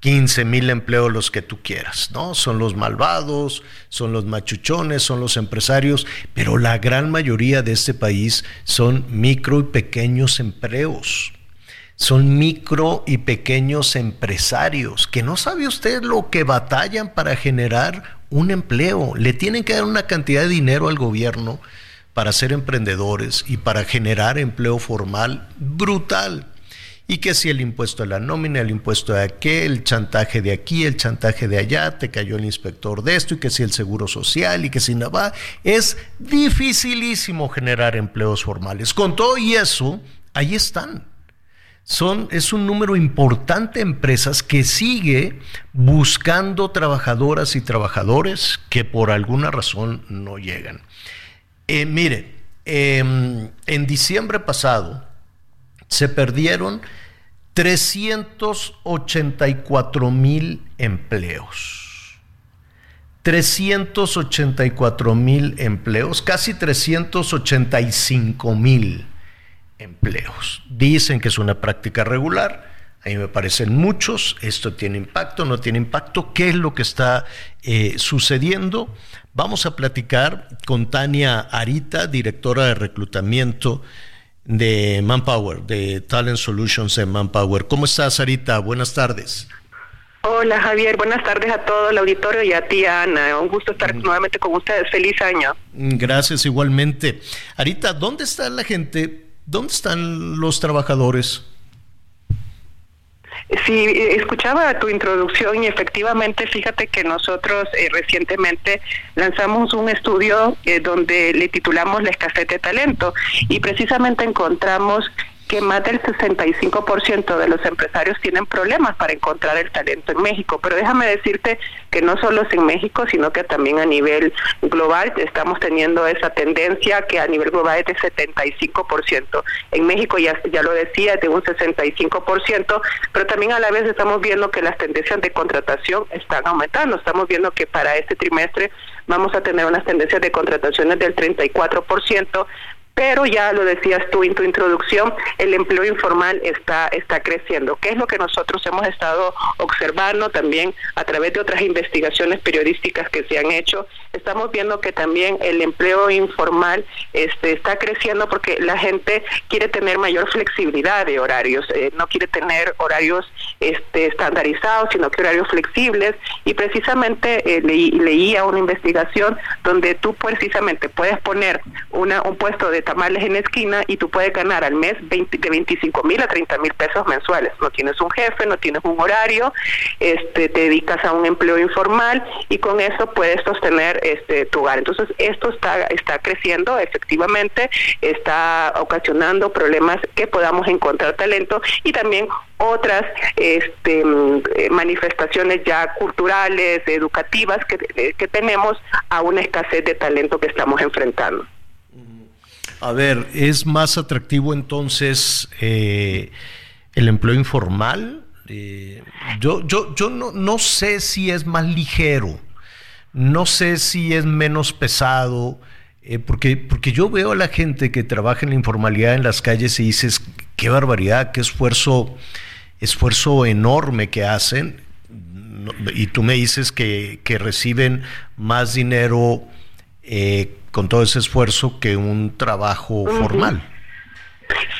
15 mil empleos los que tú quieras, ¿no? Son los malvados, son los machuchones, son los empresarios, pero la gran mayoría de este país son micro y pequeños empleos. Son micro y pequeños empresarios, que no sabe usted lo que batallan para generar un empleo. Le tienen que dar una cantidad de dinero al gobierno para ser emprendedores y para generar empleo formal brutal y que si el impuesto de la nómina, el impuesto de aquel, el chantaje de aquí, el chantaje de allá, te cayó el inspector de esto y que si el seguro social y que si nada, es dificilísimo generar empleos formales. Con todo y eso, ahí están. Son, es un número importante de empresas que sigue buscando trabajadoras y trabajadores que por alguna razón no llegan. Eh, mire, em, en diciembre pasado, se perdieron 384 mil empleos. 384 mil empleos, casi 385 mil empleos. Dicen que es una práctica regular, a mí me parecen muchos, esto tiene impacto, no tiene impacto, ¿qué es lo que está eh, sucediendo? Vamos a platicar con Tania Arita, directora de reclutamiento de Manpower, de Talent Solutions de Manpower. ¿Cómo estás, Arita? Buenas tardes. Hola Javier, buenas tardes a todo el auditorio y a ti Ana. Un gusto estar nuevamente con ustedes. Feliz año. Gracias igualmente. Arita, ¿dónde está la gente? ¿Dónde están los trabajadores? Sí, escuchaba tu introducción y efectivamente, fíjate que nosotros eh, recientemente lanzamos un estudio eh, donde le titulamos La escasez de talento y precisamente encontramos que más del 65% de los empresarios tienen problemas para encontrar el talento en México. Pero déjame decirte que no solo es en México, sino que también a nivel global estamos teniendo esa tendencia que a nivel global es de 75%. En México ya, ya lo decía, es de un 65%, pero también a la vez estamos viendo que las tendencias de contratación están aumentando. Estamos viendo que para este trimestre vamos a tener unas tendencias de contrataciones del 34%, pero ya lo decías tú en tu introducción, el empleo informal está, está creciendo. ¿Qué es lo que nosotros hemos estado observando también a través de otras investigaciones periodísticas que se han hecho? Estamos viendo que también el empleo informal este, está creciendo porque la gente quiere tener mayor flexibilidad de horarios, eh, no quiere tener horarios este, estandarizados, sino que horarios flexibles. Y precisamente eh, leía una investigación donde tú precisamente puedes poner una, un puesto de tamales en esquina y tú puedes ganar al mes de 25 mil a 30 mil pesos mensuales. No tienes un jefe, no tienes un horario, este, te dedicas a un empleo informal y con eso puedes sostener este, tu hogar. Entonces, esto está, está creciendo, efectivamente, está ocasionando problemas que podamos encontrar talento y también otras este, manifestaciones ya culturales, educativas que, que tenemos a una escasez de talento que estamos enfrentando. A ver, ¿es más atractivo entonces eh, el empleo informal? Eh, yo yo, yo no, no sé si es más ligero, no sé si es menos pesado, eh, porque, porque yo veo a la gente que trabaja en la informalidad en las calles y dices, qué barbaridad, qué esfuerzo, esfuerzo enorme que hacen. Y tú me dices que, que reciben más dinero eh, con todo ese esfuerzo que un trabajo formal.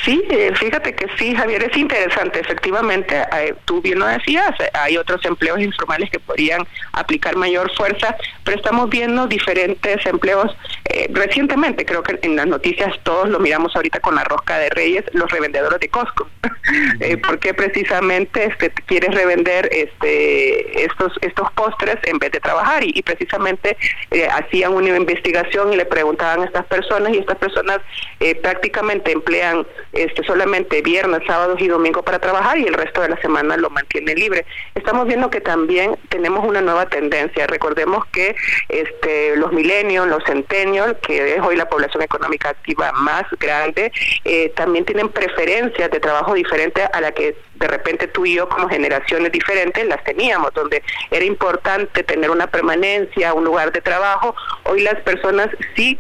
Sí, eh, fíjate que sí, Javier, es interesante. Efectivamente, eh, tú bien lo decías, hay otros empleos informales que podrían aplicar mayor fuerza, pero estamos viendo diferentes empleos eh, recientemente. Creo que en las noticias todos lo miramos ahorita con la rosca de Reyes, los revendedores de Costco, porque precisamente este, quieres revender este, estos estos postres en vez de trabajar y, y precisamente hacían una investigación y le preguntaban a estas personas y estas personas prácticamente emplean este, solamente viernes, sábados y domingos para trabajar y el resto de la semana lo mantiene libre. Estamos viendo que también tenemos una nueva tendencia. Recordemos que este, los milenios, los centenios, que es hoy la población económica activa más grande, eh, también tienen preferencias de trabajo diferentes a la que de repente tú y yo como generaciones diferentes las teníamos, donde era importante tener una permanencia, un lugar de trabajo. Hoy las personas sí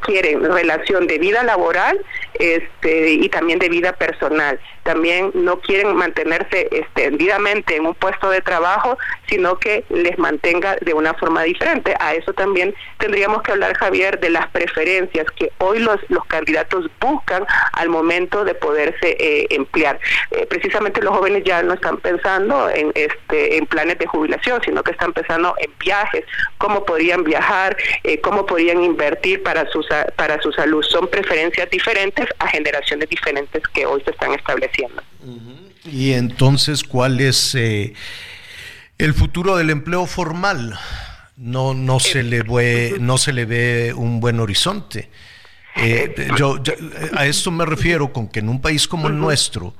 quieren relación de vida laboral este, y también de vida personal también no quieren mantenerse extendidamente en un puesto de trabajo, sino que les mantenga de una forma diferente. A eso también tendríamos que hablar, Javier, de las preferencias que hoy los, los candidatos buscan al momento de poderse eh, emplear. Eh, precisamente los jóvenes ya no están pensando en, este, en planes de jubilación, sino que están pensando en viajes, cómo podrían viajar, eh, cómo podrían invertir para su, para su salud. Son preferencias diferentes a generaciones diferentes que hoy se están estableciendo. Y entonces, ¿cuál es eh, el futuro del empleo formal? No, no se le ve, no se le ve un buen horizonte. Eh, yo, a esto me refiero con que en un país como el nuestro,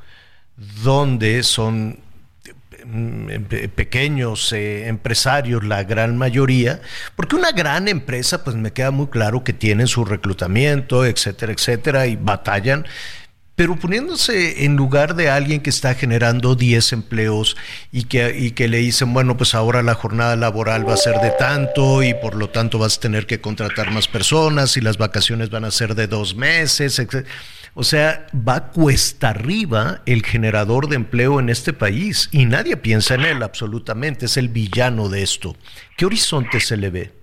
donde son mm, pequeños eh, empresarios, la gran mayoría, porque una gran empresa, pues me queda muy claro que tienen su reclutamiento, etcétera, etcétera, y batallan pero poniéndose en lugar de alguien que está generando 10 empleos y que, y que le dicen, bueno, pues ahora la jornada laboral va a ser de tanto y por lo tanto vas a tener que contratar más personas y las vacaciones van a ser de dos meses, O sea, va cuesta arriba el generador de empleo en este país y nadie piensa en él absolutamente, es el villano de esto. ¿Qué horizonte se le ve?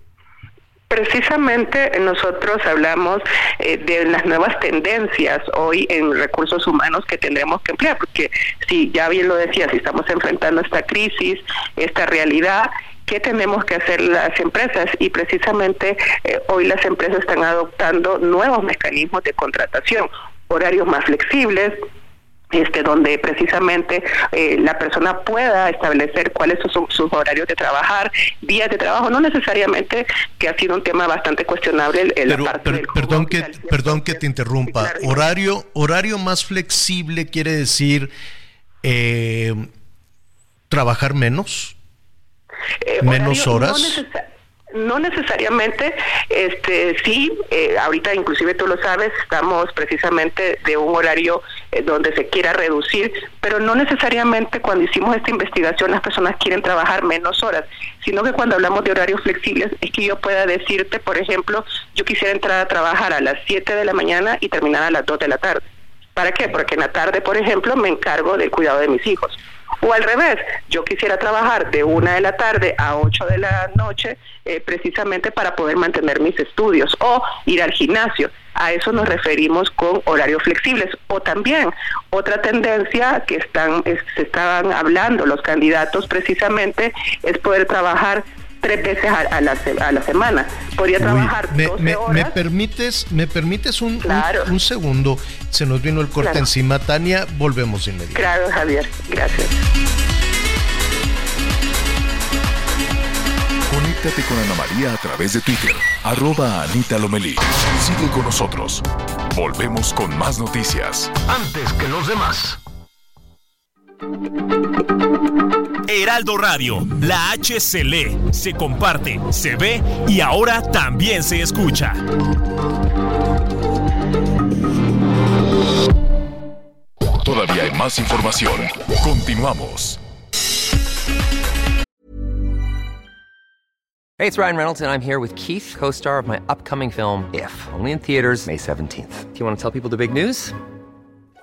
Precisamente nosotros hablamos eh, de las nuevas tendencias hoy en recursos humanos que tendremos que emplear, porque si ya bien lo decía, si estamos enfrentando esta crisis, esta realidad, ¿qué tenemos que hacer las empresas? Y precisamente eh, hoy las empresas están adoptando nuevos mecanismos de contratación, horarios más flexibles, este, donde precisamente eh, la persona pueda establecer cuáles son sus horarios de trabajar, días de trabajo, no necesariamente que ha sido un tema bastante cuestionable el, pero, perdón que perdón que te interrumpa, horario horario más flexible quiere decir eh, trabajar menos, eh, menos horas. No necesariamente, este, sí, eh, ahorita inclusive tú lo sabes, estamos precisamente de un horario eh, donde se quiera reducir, pero no necesariamente cuando hicimos esta investigación las personas quieren trabajar menos horas, sino que cuando hablamos de horarios flexibles es que yo pueda decirte, por ejemplo, yo quisiera entrar a trabajar a las 7 de la mañana y terminar a las 2 de la tarde. ¿Para qué? Porque en la tarde, por ejemplo, me encargo del cuidado de mis hijos. O al revés, yo quisiera trabajar de una de la tarde a ocho de la noche eh, precisamente para poder mantener mis estudios o ir al gimnasio. A eso nos referimos con horarios flexibles. O también otra tendencia que están, se estaban hablando los candidatos precisamente es poder trabajar tres veces a, la, a la, semana. Podría trabajar me, me, me, permites, me permites un, un, segundo? Se nos vino el corte encima. Tania, volvemos inmediatamente. Claro, Javier. Gracias. Conéctate con Ana María a través de Twitter, arroba Anita Lomelí. Sigue con nosotros. Volvemos con más noticias. Antes que los demás. Heraldo Radio, la H se lee, se comparte, se ve y ahora también se escucha. Todavía hay más información. Continuamos. Hey, it's Ryan Reynolds and I'm here with Keith, co-star of my upcoming film If, only in theaters May 17th. Do you want to tell people the big news?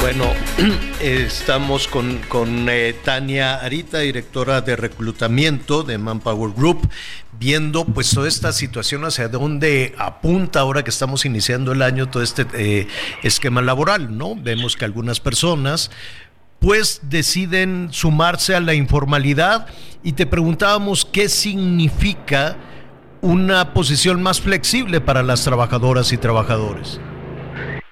Bueno, estamos con, con eh, Tania Arita, directora de reclutamiento de Manpower Group, viendo pues toda esta situación hacia dónde apunta ahora que estamos iniciando el año todo este eh, esquema laboral, ¿no? Vemos que algunas personas pues deciden sumarse a la informalidad y te preguntábamos qué significa una posición más flexible para las trabajadoras y trabajadores.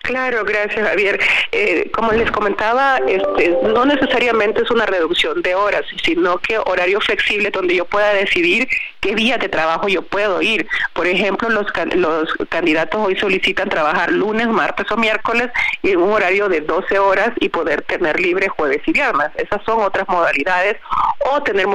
Claro, gracias Javier. Eh, como les comentaba, este, no necesariamente es una reducción de horas, sino que horario flexible donde yo pueda decidir qué día de trabajo yo puedo ir. Por ejemplo, los, los candidatos hoy solicitan trabajar lunes, martes o miércoles en un horario de 12 horas y poder tener libre jueves y viernes. Esas son otras modalidades o tener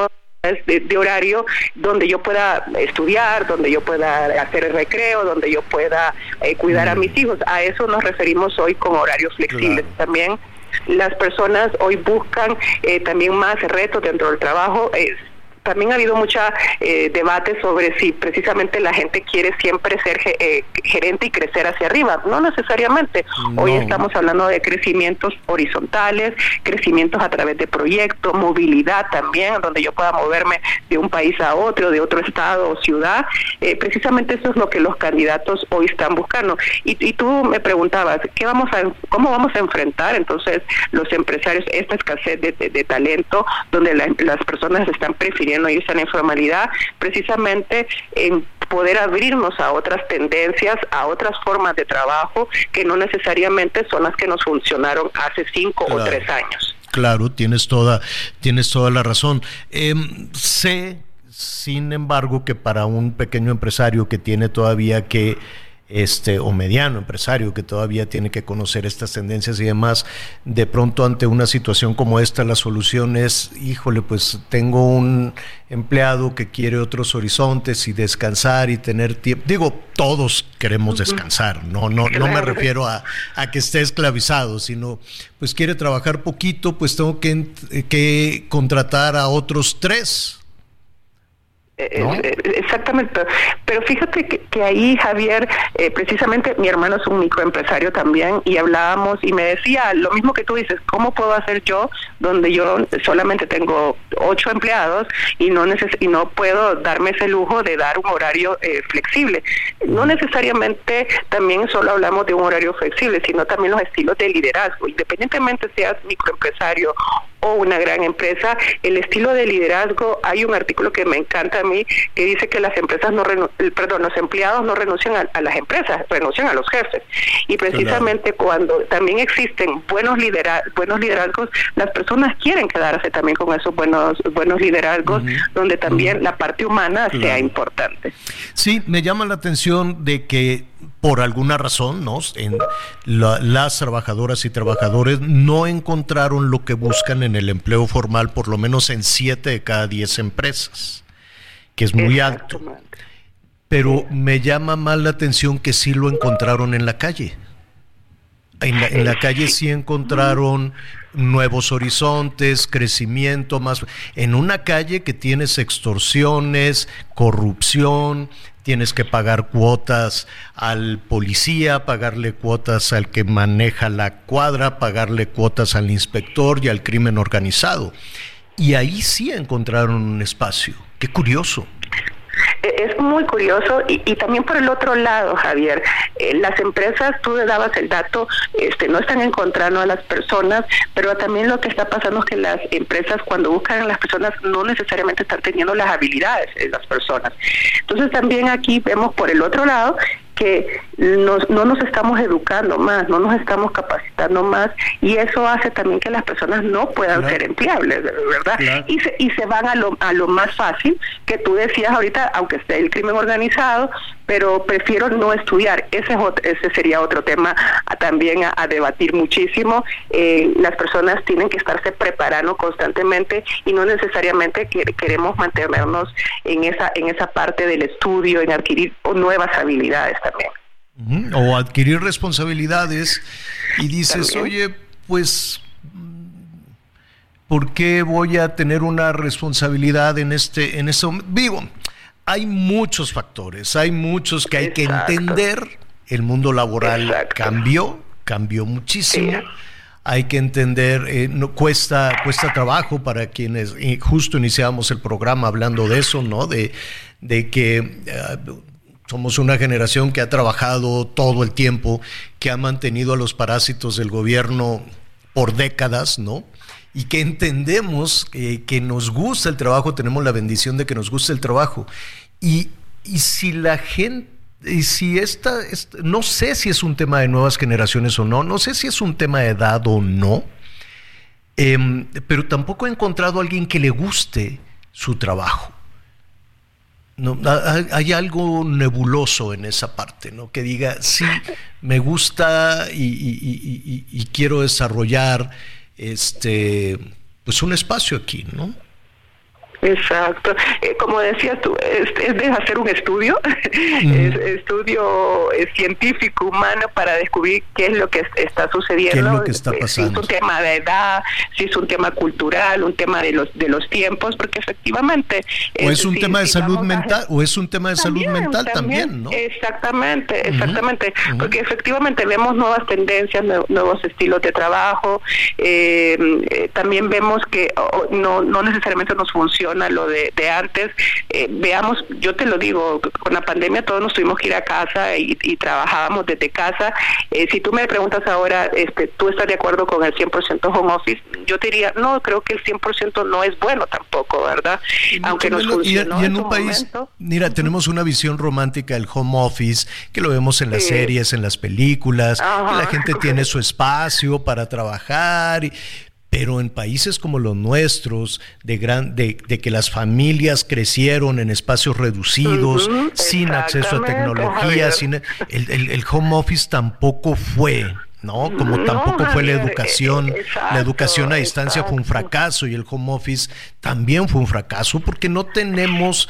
de, horario donde yo pueda estudiar, donde yo pueda hacer el recreo, donde yo pueda eh, cuidar a mis hijos. A eso nos referimos hoy con horarios flexibles. También las personas hoy buscan eh, también más retos dentro del trabajo. Eh, también ha habido mucha eh, debate sobre si precisamente la gente quiere siempre ser eh, gerente y crecer hacia arriba. No necesariamente. Hoy estamos hablando de crecimientos horizontales, crecimientos a través de proyectos, movilidad también, donde yo pueda moverme de un país a otro, de otro estado o ciudad. Eh, precisamente eso es lo que los candidatos hoy están buscando. Y, tú me preguntabas, ¿qué vamos a, ¿cómo vamos a enfrentar entonces los empresarios esta escasez de, talento, donde las personas están prefiriendo no irse a la informalidad, precisamente en poder abrirnos a otras tendencias, a otras formas de trabajo que no necesariamente son las que nos funcionaron hace cinco o tres años. Claro, tienes toda, tienes toda la razón. Em, sé, sin embargo, que para un pequeño empresario que tiene todavía que este, o mediano empresario que todavía tiene que conocer estas tendencias y demás, de pronto ante una situación como esta, la solución es, híjole, pues tengo un empleado que quiere otros horizontes y descansar y tener tiempo. Digo, todos queremos descansar, no, no, no me refiero a, a, que esté esclavizado, sino pues quiere trabajar poquito, pues tengo que, que contratar a otros tres Exactamente, pero fíjate que, ahí Javier, eh, precisamente mi hermano es un microempresario también y hablábamos y me decía lo mismo que tú dices, ¿cómo puedo hacer yo donde yo solamente tengo ocho empleados y no neces y no puedo darme ese lujo de dar un horario eh, flexible? No necesariamente también solo hablamos de un horario flexible, sino también los estilos de liderazgo, independientemente seas microempresario o una gran empresa, el estilo de liderazgo, hay un artículo que me encanta a mí que dice que las empresas no perdón, los empleados no renuncian a, las empresas, renuncian a los jefes. Y precisamente cuando también existen buenos buenos liderazgos, las personas quieren quedarse también con esos buenos buenos liderazgos donde también la parte humana sea importante. Sí, me llama la atención de que por alguna razón, ¿no? En las trabajadoras y trabajadores no encontraron lo que buscan en el empleo formal, por lo menos en siete de cada diez empresas, que es muy alto. Pero me llama más la atención que sí lo encontraron en la calle. En la, calle sí encontraron nuevos horizontes, crecimiento más. En una calle que tienes extorsiones, corrupción, tienes que pagar cuotas al policía, pagarle cuotas al que maneja la cuadra, pagarle cuotas al inspector y al crimen organizado. Y ahí sí encontraron un espacio. Qué curioso. E, es muy curioso y, también por el otro lado, Javier, eh, las empresas, tú le dabas el dato, este, no están encontrando a las personas, pero también lo que está pasando es que las empresas cuando buscan a las personas no necesariamente están teniendo las habilidades de las personas. Entonces también aquí vemos por el otro lado que nos, no nos estamos educando más, no nos estamos capacitando más y eso hace también que las personas no puedan ser empleables, ¿verdad? Y, se, y se van a lo, a lo más fácil que tú decías ahorita, aunque esté el crimen organizado, pero prefiero no estudiar. Ese, ese sería otro tema también a, debatir muchísimo. Eh, las personas tienen que estarse preparando constantemente y no necesariamente queremos mantenernos en esa, en esa parte del estudio, en adquirir nuevas habilidades también. O adquirir responsabilidades y dices, oye, pues ¿por qué voy a tener una responsabilidad en este, en este vivo? hay muchos factores, hay muchos que hay que entender. El mundo laboral cambió, cambió muchísimo. Hay que entender, eh, no, cuesta, cuesta trabajo para quienes, justo iniciamos el programa hablando de eso, ¿no? De, de que eh, somos una generación que ha trabajado todo el tiempo, que ha mantenido a los parásitos del gobierno por décadas, ¿no? y que entendemos eh, que nos gusta el trabajo, tenemos la bendición de que nos guste el trabajo. Y, si la gente, y si esta, no sé si es un tema de nuevas generaciones o no, no sé si es un tema de edad o no, em, pero tampoco he encontrado a alguien que le guste su trabajo. No, hay algo nebuloso en esa parte, ¿no? Que diga, sí, me gusta y quiero desarrollar este, pues un espacio aquí, ¿no? Exacto. Eh, como decías tú, es, de hacer un estudio, es estudio eh, científico, humano, para descubrir qué es lo que está sucediendo. ¿Qué es lo que está pasando? Si es un tema de edad, si es un tema cultural, un tema de los de los tiempos, porque efectivamente... O es, un tema de salud mental, o es un tema de salud mental también, ¿no? Exactamente, exactamente, porque efectivamente vemos nuevas tendencias, nuevos estilos de trabajo, eh, también vemos que no, no necesariamente nos funciona a lo de, antes. Eh, veamos, yo te lo digo, con la pandemia todos nos tuvimos que ir a casa y, trabajábamos desde casa. Eh, si tú me preguntas ahora, este, ¿tú estás de acuerdo con el 100% home office? Yo te diría, no, creo que el 100% no es bueno tampoco, ¿verdad? Aunque nos funcionó y, en, un país, mira, tenemos una visión romántica del home office, que lo vemos en las series, en las películas, la gente tiene su espacio para trabajar, y, pero en países como los nuestros, de, gran, de, que las familias crecieron en espacios reducidos, sin acceso a tecnología, sin, el, el, home office tampoco fue. ¿no? Como tampoco fue la educación, eh, la educación a distancia fue un fracaso y el home office también fue un fracaso porque no tenemos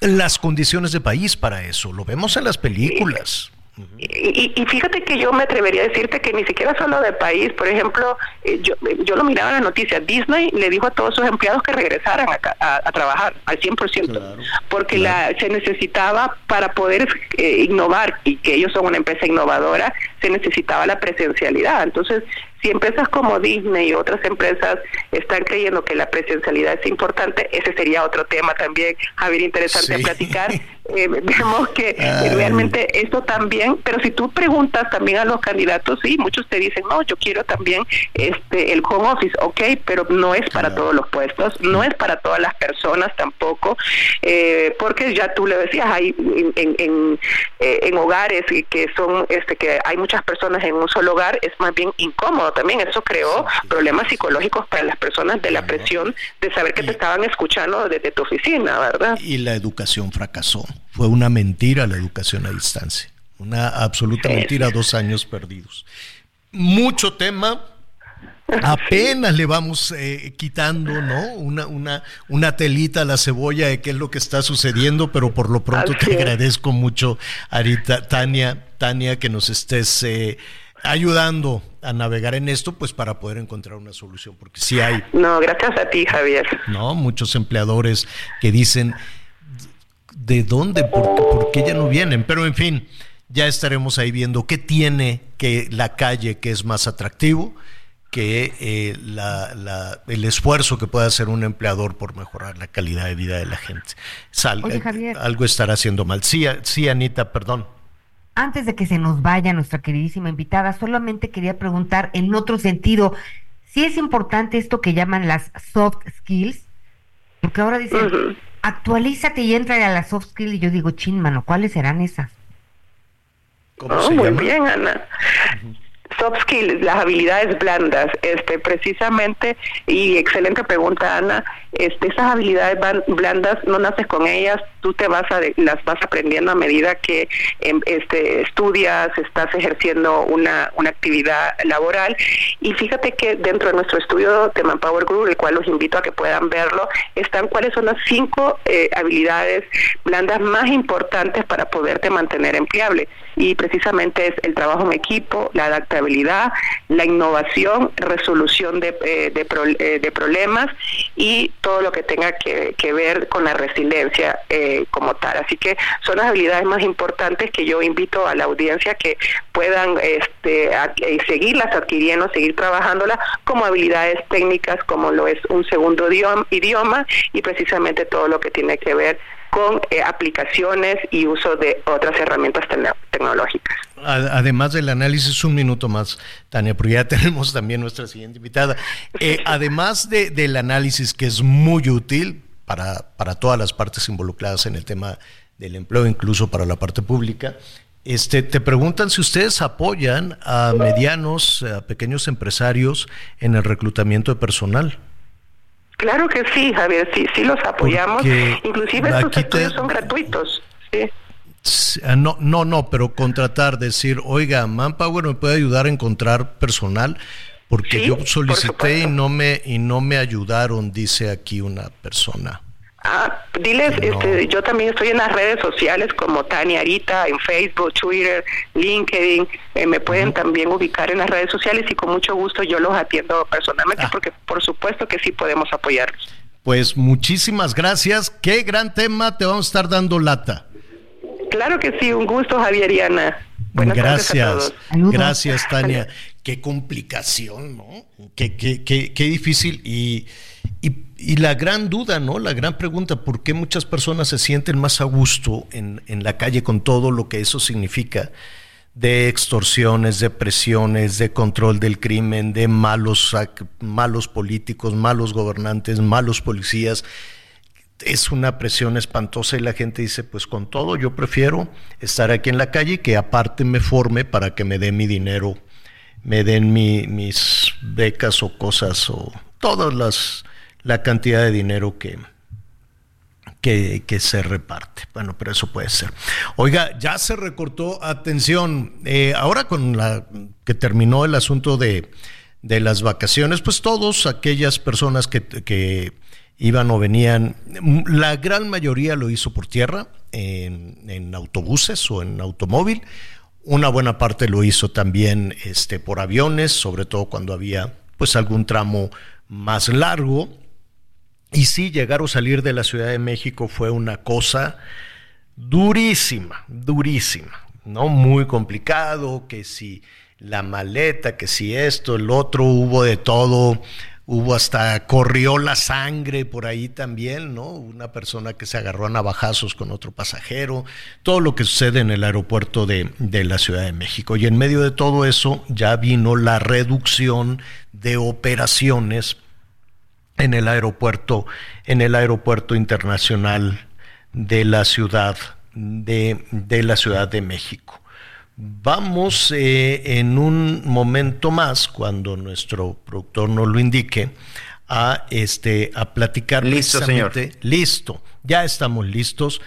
las condiciones de país para eso, lo vemos en las películas. Y, y, fíjate que yo me atrevería a decirte que ni siquiera solo de país, por ejemplo, eh, yo, yo lo miraba en las noticias, Disney le dijo a todos sus empleados que regresaran a, a, trabajar al 100%, porque la se necesitaba para poder eh, innovar y que ellos son una empresa innovadora, se necesitaba la presencialidad. Entonces, si empresas como Disney y otras empresas están creyendo que la presencialidad es importante, ese sería otro tema también, Javier, interesante platicar. Eh, vemos que realmente esto también, pero si tú preguntas también a los candidatos, sí, muchos te dicen, no, yo quiero también este el home office, ok, pero no es para todos los puestos, no es para todas las personas tampoco, eh, porque ya tú le decías, hay en, en, eh, en hogares que son, este que hay muchas personas en un solo hogar, es más bien incómodo también. Eso creó problemas psicológicos para las personas de la presión de saber que te estaban escuchando desde tu oficina, ¿verdad? Y la educación fracasó. Fue una mentira la educación a distancia. Una absoluta mentira, dos años perdidos. Mucho tema, apenas le vamos eh, quitando, ¿no? Una, una, una telita a la cebolla de qué es lo que está sucediendo, pero por lo pronto te agradezco mucho, Arita, Tania, Tania, que nos estés eh, ayudando a navegar en esto, pues para poder encontrar una solución, porque si hay... No, gracias a ti, Javier. No, muchos empleadores que dicen, ¿de dónde? ¿Por, qué ya no vienen? Pero en fin, ya estaremos ahí viendo qué tiene que la calle que es más atractivo que eh, la, el esfuerzo que puede hacer un empleador por mejorar la calidad de vida de la gente. Eh, algo estará haciendo mal. Sí, sí, Anita, perdón. Antes de que se nos vaya nuestra queridísima invitada, solamente quería preguntar en otro sentido, si es importante esto que llaman las soft skills, porque ahora dicen, actualízate y entra a las soft skills, y yo digo, chin, mano, ¿cuáles serán esas? ¿Cómo oh, muy bien, Ana soft skills, las habilidades blandas, este precisamente y excelente pregunta Ana, este esas habilidades blandas no naces con ellas, tú te vas a las vas aprendiendo a medida que em, este estudias, estás ejerciendo una una actividad laboral y fíjate que dentro de nuestro estudio de Manpower Group, el cual los invito a que puedan verlo, están cuáles son las cinco eh, habilidades blandas más importantes para poderte mantener empleable y precisamente es el trabajo en equipo, la adaptabilidad, la innovación, resolución de, eh, eh, de, problemas y todo lo que tenga que, ver con la resiliencia eh, como tal. Así que son las habilidades más importantes que yo invito a la audiencia que puedan este, seguirlas adquiriendo, seguir trabajándolas como habilidades técnicas, como lo es un segundo idioma y precisamente todo lo que tiene que ver con eh, aplicaciones y uso de otras herramientas tecnológicas. Además del análisis, un minuto más, Tania, porque ya tenemos también nuestra siguiente invitada. Eh, además de, del análisis, que es muy útil para, para todas las partes involucradas en el tema del empleo, incluso para la parte pública, este, te preguntan si ustedes apoyan a medianos, a pequeños empresarios en el reclutamiento de personal. Claro que sí, Javier, sí, sí los apoyamos. Inclusive estos estudios son gratuitos. Ah, no, no, no, pero contratar, decir, oiga, Manpower me puede ayudar a encontrar personal porque yo solicité y no me y no me ayudaron, dice aquí una persona. Ah, diles, este, yo también estoy en las redes sociales como Tania Arita, en Facebook, Twitter, LinkedIn. Eh, me pueden también ubicar en las redes sociales y con mucho gusto yo los atiendo personalmente ah. porque por supuesto que sí podemos apoyarlos. Pues muchísimas gracias. Qué gran tema te vamos a estar dando lata. Claro que sí, un gusto, Javier y Ana. Buenas gracias, gracias, Tania. Qué complicación, ¿no? Qué, qué, qué, qué difícil y y, la gran duda, ¿no? La gran pregunta, ¿por qué muchas personas se sienten más a gusto en, la calle con todo lo que eso significa? de extorsiones, de presiones, de control del crimen, de malos, malos políticos, malos gobernantes, malos policías. Es una presión espantosa y la gente dice, pues con todo yo prefiero estar aquí en la calle y que aparte me forme para que me dé mi dinero, me den mis becas o cosas o todas las la cantidad de dinero que, que, se reparte. Bueno, pero eso puede ser. Oiga, ya se recortó, atención, eh, ahora con la que terminó el asunto de, de las vacaciones, pues todos aquellas personas que, que, iban o venían, la gran mayoría lo hizo por tierra, en, en autobuses o en automóvil, Una buena parte lo hizo también este, por aviones, sobre todo cuando había pues algún tramo más largo. Y sí, llegar o salir de la Ciudad de México fue una cosa durísima, durísima, ¿no? Muy complicado, que si la maleta, que si esto, el otro, hubo de todo Hubo hasta corrió la sangre por ahí también, ¿no? Una persona que se agarró a navajazos con otro pasajero, todo lo que sucede en el aeropuerto de, de la Ciudad de México. Y en medio de todo eso ya vino la reducción de operaciones en el aeropuerto, en el aeropuerto internacional de la ciudad de, de la Ciudad de México. Vamos eh, en un momento más, cuando nuestro productor nos lo indique, a, este, a platicar. Listo, señor. Listo, ya estamos listos.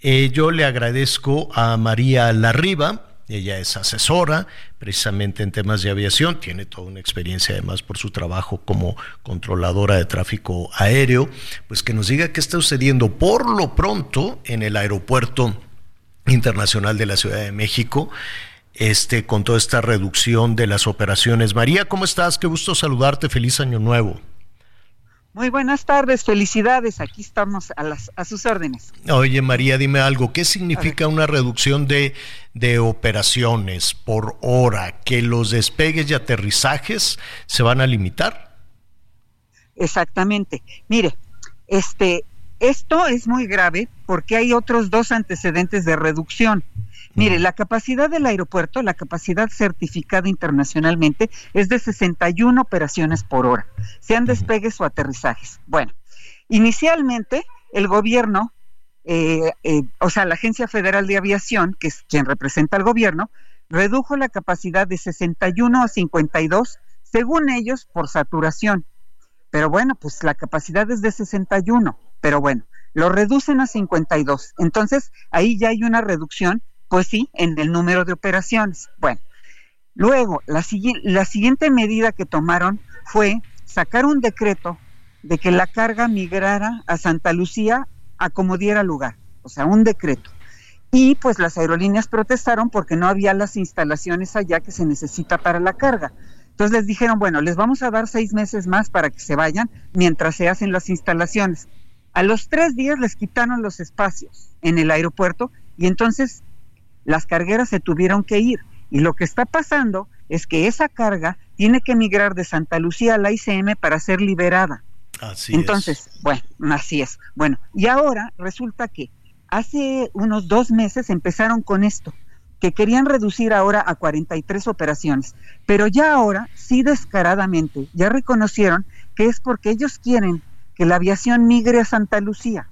Eh, yo le agradezco a María Larriba, ella es asesora precisamente en temas de aviación, tiene toda una experiencia además por su trabajo como controladora de tráfico aéreo, pues que nos diga qué está sucediendo por lo pronto en el aeropuerto Internacional de la Ciudad de México, este, con toda esta reducción de las operaciones. María, ¿cómo estás? Qué gusto saludarte. Feliz año nuevo. Muy buenas tardes, felicidades. Aquí estamos a, las, a sus órdenes. Oye, María, dime algo. ¿Qué significa una reducción de, de operaciones por hora? ¿Que los despegues y aterrizajes se van a limitar? Exactamente. Mire, este, esto es muy grave porque hay otros dos antecedentes de reducción. Mire, la capacidad del aeropuerto, la capacidad certificada internacionalmente, es de 61 operaciones por hora, sean despegues o aterrizajes. Bueno, inicialmente el gobierno, eh, eh, o sea, la Agencia Federal de Aviación, que es quien representa al gobierno, redujo la capacidad de 61 a 52, según ellos, por saturación. Pero bueno, pues la capacidad es de 61 pero bueno, lo reducen a 52. Entonces, ahí ya hay una reducción, pues sí, en el número de operaciones. Bueno, luego, la, la siguiente medida que tomaron fue sacar un decreto de que la carga migrara a Santa Lucía a como diera lugar, o sea, un decreto. Y pues las aerolíneas protestaron porque no había las instalaciones allá que se necesita para la carga. Entonces les dijeron, bueno, les vamos a dar seis meses más para que se vayan mientras se hacen las instalaciones. A los tres días les quitaron los espacios en el aeropuerto y entonces las cargueras se tuvieron que ir. Y lo que está pasando es que esa carga tiene que migrar de Santa Lucía a la ICM para ser liberada. Así entonces, bueno, así es. Bueno, y ahora resulta que hace unos dos meses empezaron con esto, que querían reducir ahora a 43 operaciones, pero ya ahora, sí descaradamente, ya reconocieron que es porque ellos quieren que la aviación migre a Santa Lucía.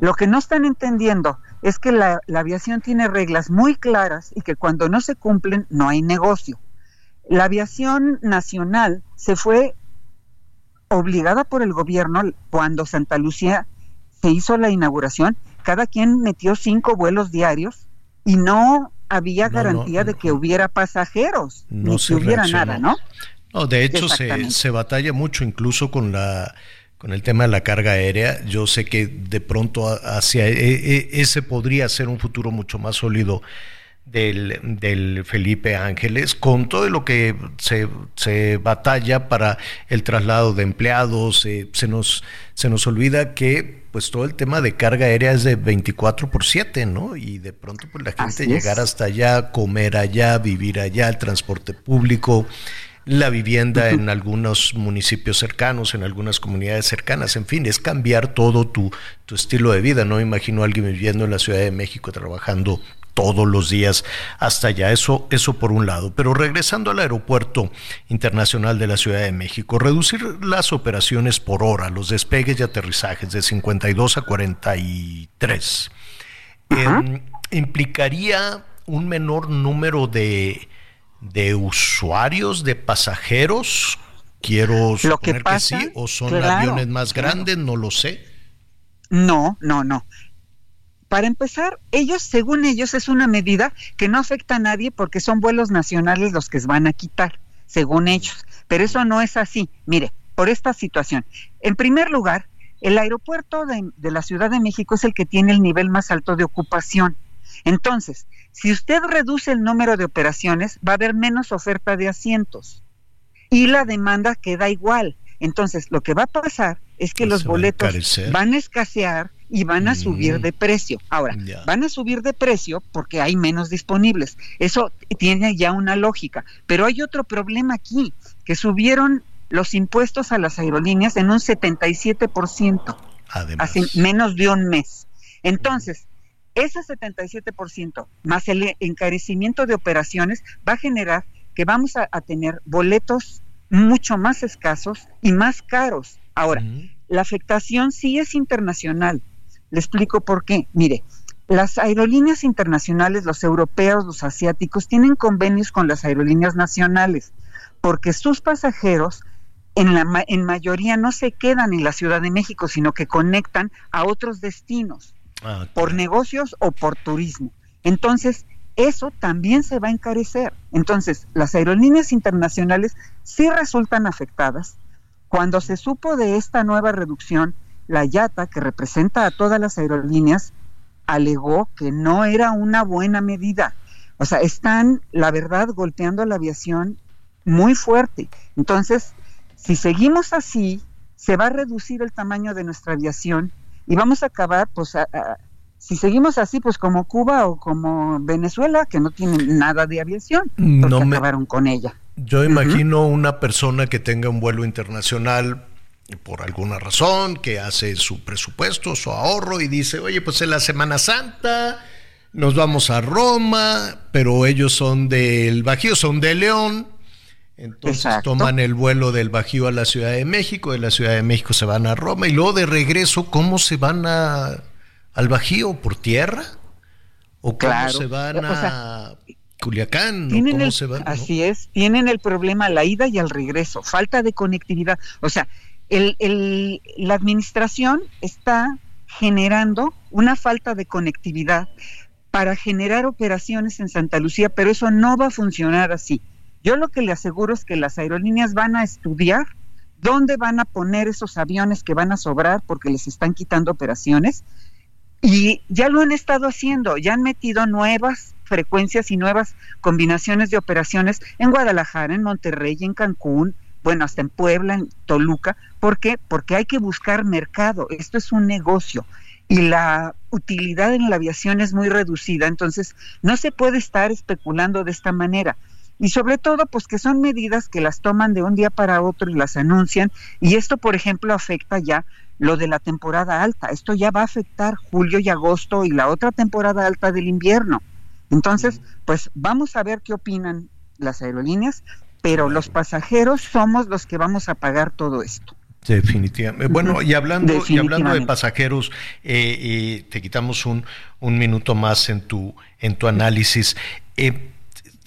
Lo que no están entendiendo es que la, aviación tiene reglas muy claras y que cuando no se cumplen no hay negocio. La aviación nacional se fue obligada por el gobierno cuando Santa Lucía se hizo la inauguración, cada quien metió cinco vuelos diarios y no había garantía de que hubiera pasajeros, ni que hubiera nada, ¿no? No, de hecho se, se, batalla mucho incluso con la con el tema de la carga aérea. Yo sé que de pronto hacia e, e, ese podría ser un futuro mucho más sólido del, del Felipe Ángeles, con todo lo que se, se batalla para el traslado de empleados, eh, se, nos, se nos olvida que pues todo el tema de carga aérea es de 24 por 7, ¿no? Y de pronto pues la gente llegar hasta allá, comer allá, vivir allá, el transporte público, la vivienda en algunos municipios cercanos, en algunas comunidades cercanas, en fin, es cambiar todo tu, tu estilo de vida. No imagino a alguien viviendo en la Ciudad de México trabajando todos los días hasta allá. Eso, eso por un lado. Pero regresando al aeropuerto internacional de la Ciudad de México, reducir las operaciones por hora, los despegues y aterrizajes de 52 a 43, em, implicaría un menor número de de usuarios, de pasajeros? Quiero suponer que, sí, o son aviones más grandes, no lo sé. No, no, no. Para empezar, ellos, según ellos, es una medida que no afecta a nadie porque son vuelos nacionales los que se van a quitar, según ellos. Pero eso no es así. Mire, por esta situación. En primer lugar, el aeropuerto de, de la Ciudad de México es el que tiene el nivel más alto de ocupación. Entonces, si usted reduce el número de operaciones, va a haber menos oferta de asientos y la demanda queda igual. Entonces, lo que va a pasar es que Pues los a boletos van a escasear y van a subir Mm. de precio. Ahora, van a subir de precio porque hay menos disponibles. Eso tiene ya una lógica. Pero hay otro problema aquí, que subieron los impuestos a las aerolíneas en un 77% Además. hace menos de un mes. Entonces, ese 77% más el encarecimiento de operaciones va a generar que vamos a, a tener boletos mucho más escasos y más caros. Ahora, la afectación sí es internacional. Le explico por qué. Mire, las aerolíneas internacionales, los europeos, los asiáticos, tienen convenios con las aerolíneas nacionales, porque sus pasajeros en, la, en mayoría no se quedan en la Ciudad de México, sino que conectan a otros destinos Ah, por negocios o por turismo. Entonces, eso también se va a encarecer. Entonces, las aerolíneas internacionales sí resultan afectadas. Cuando se supo de esta nueva reducción, la IATA, que representa a todas las aerolíneas, alegó que no era una buena medida. O sea, están, la verdad, golpeando a la aviación muy fuerte. Entonces, si seguimos así, se va a reducir el tamaño de nuestra aviación y vamos a acabar, pues, a- a- si seguimos así, pues como Cuba o como Venezuela, que no tienen nada de aviación, porque No me- acabaron con ella. Yo imagino una persona que tenga un vuelo internacional por alguna razón, que hace su presupuesto, su ahorro y dice, oye, pues en la Semana Santa nos vamos a Roma, pero ellos son del Bajío, son de León. Entonces Exacto. toman el vuelo del Bajío a la Ciudad de México, de la Ciudad de México se van a Roma y luego de regreso, ¿cómo se van a, al Bajío? ¿Por tierra? ¿O cómo Claro. se van O sea, a Culiacán? ¿O tienen cómo el, se van? no? así es, tienen el problema a la ida y al regreso, falta de conectividad. O sea, el, el- la administración está generando una falta de conectividad para generar operaciones en Santa Lucía, pero eso no va a funcionar así. Yo lo que le aseguro es que las aerolíneas van a estudiar dónde van a poner esos aviones que van a sobrar porque les están quitando operaciones y ya lo han estado haciendo, ya han metido nuevas frecuencias y nuevas combinaciones de operaciones en Guadalajara, en Monterrey, en Cancún, bueno, hasta en Puebla, en Toluca. ¿Por qué? Porque hay que buscar mercado. Esto es un negocio y la utilidad en la aviación es muy reducida, entonces no se puede estar especulando de esta manera. Y sobre todo, pues que son medidas que las toman de un día para otro y las anuncian. Y esto, por ejemplo, afecta ya lo de la temporada alta. Esto ya va a afectar julio y agosto y la otra temporada alta del invierno. Entonces, pues vamos a ver qué opinan las aerolíneas, pero los pasajeros somos los que vamos a pagar todo esto. Definitivamente. Bueno, y hablando, y hablando de pasajeros, eh, y te quitamos un, un minuto más en tu, en tu análisis. Eh,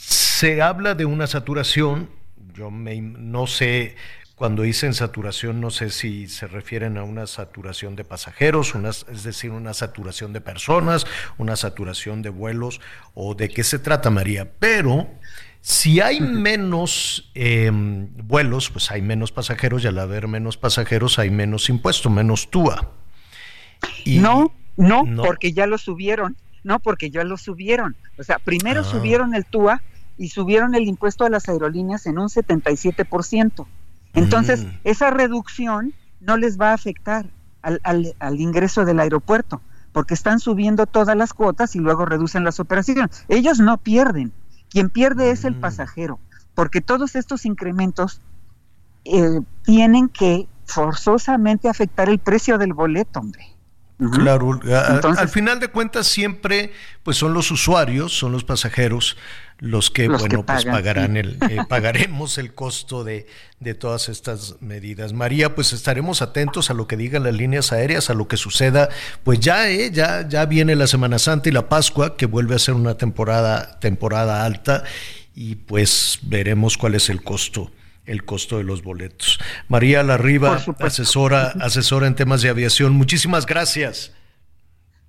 se habla de una saturación, yo me, no sé, cuando dicen saturación, no sé si se refieren a una saturación de pasajeros, una, es decir, una saturación de personas, una saturación de vuelos, o de qué se trata, María. Pero si hay menos eh, vuelos, pues hay menos pasajeros y al haber menos pasajeros hay menos impuesto, menos TUA. Y- no, no, no. porque ya lo subieron, no, porque ya lo subieron. O sea, primero Ah. subieron el TUA y subieron el impuesto a las aerolíneas en un 77%. Entonces, Mm. esa reducción no les va a afectar al, al- al ingreso del aeropuerto, porque están subiendo todas las cuotas y luego reducen las operaciones. Ellos no pierden, quien pierde es el Mm. pasajero, porque todos estos incrementos eh, tienen que forzosamente afectar el precio del boleto, hombre. Claro, a- Entonces- al final de cuentas siempre pues son los usuarios, son los pasajeros los que Los que bueno pues pagarán sí. el eh, pagaremos el costo de, de todas estas medidas. María, pues estaremos atentos a lo que digan las líneas aéreas, a lo que suceda, pues ya eh, ya ya viene la Semana Santa y la Pascua que vuelve a ser una temporada temporada alta y pues veremos cuál es el costo el costo de los boletos. María Larriba, asesora, asesora en temas de aviación. Muchísimas gracias.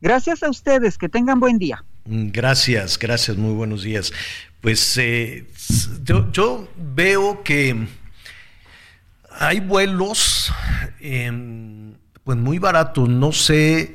Gracias a ustedes, que tengan buen día. Mm, Gracias, gracias, muy buenos días. Pues eh, yo veo que hay vuelos em, pues muy baratos, no sé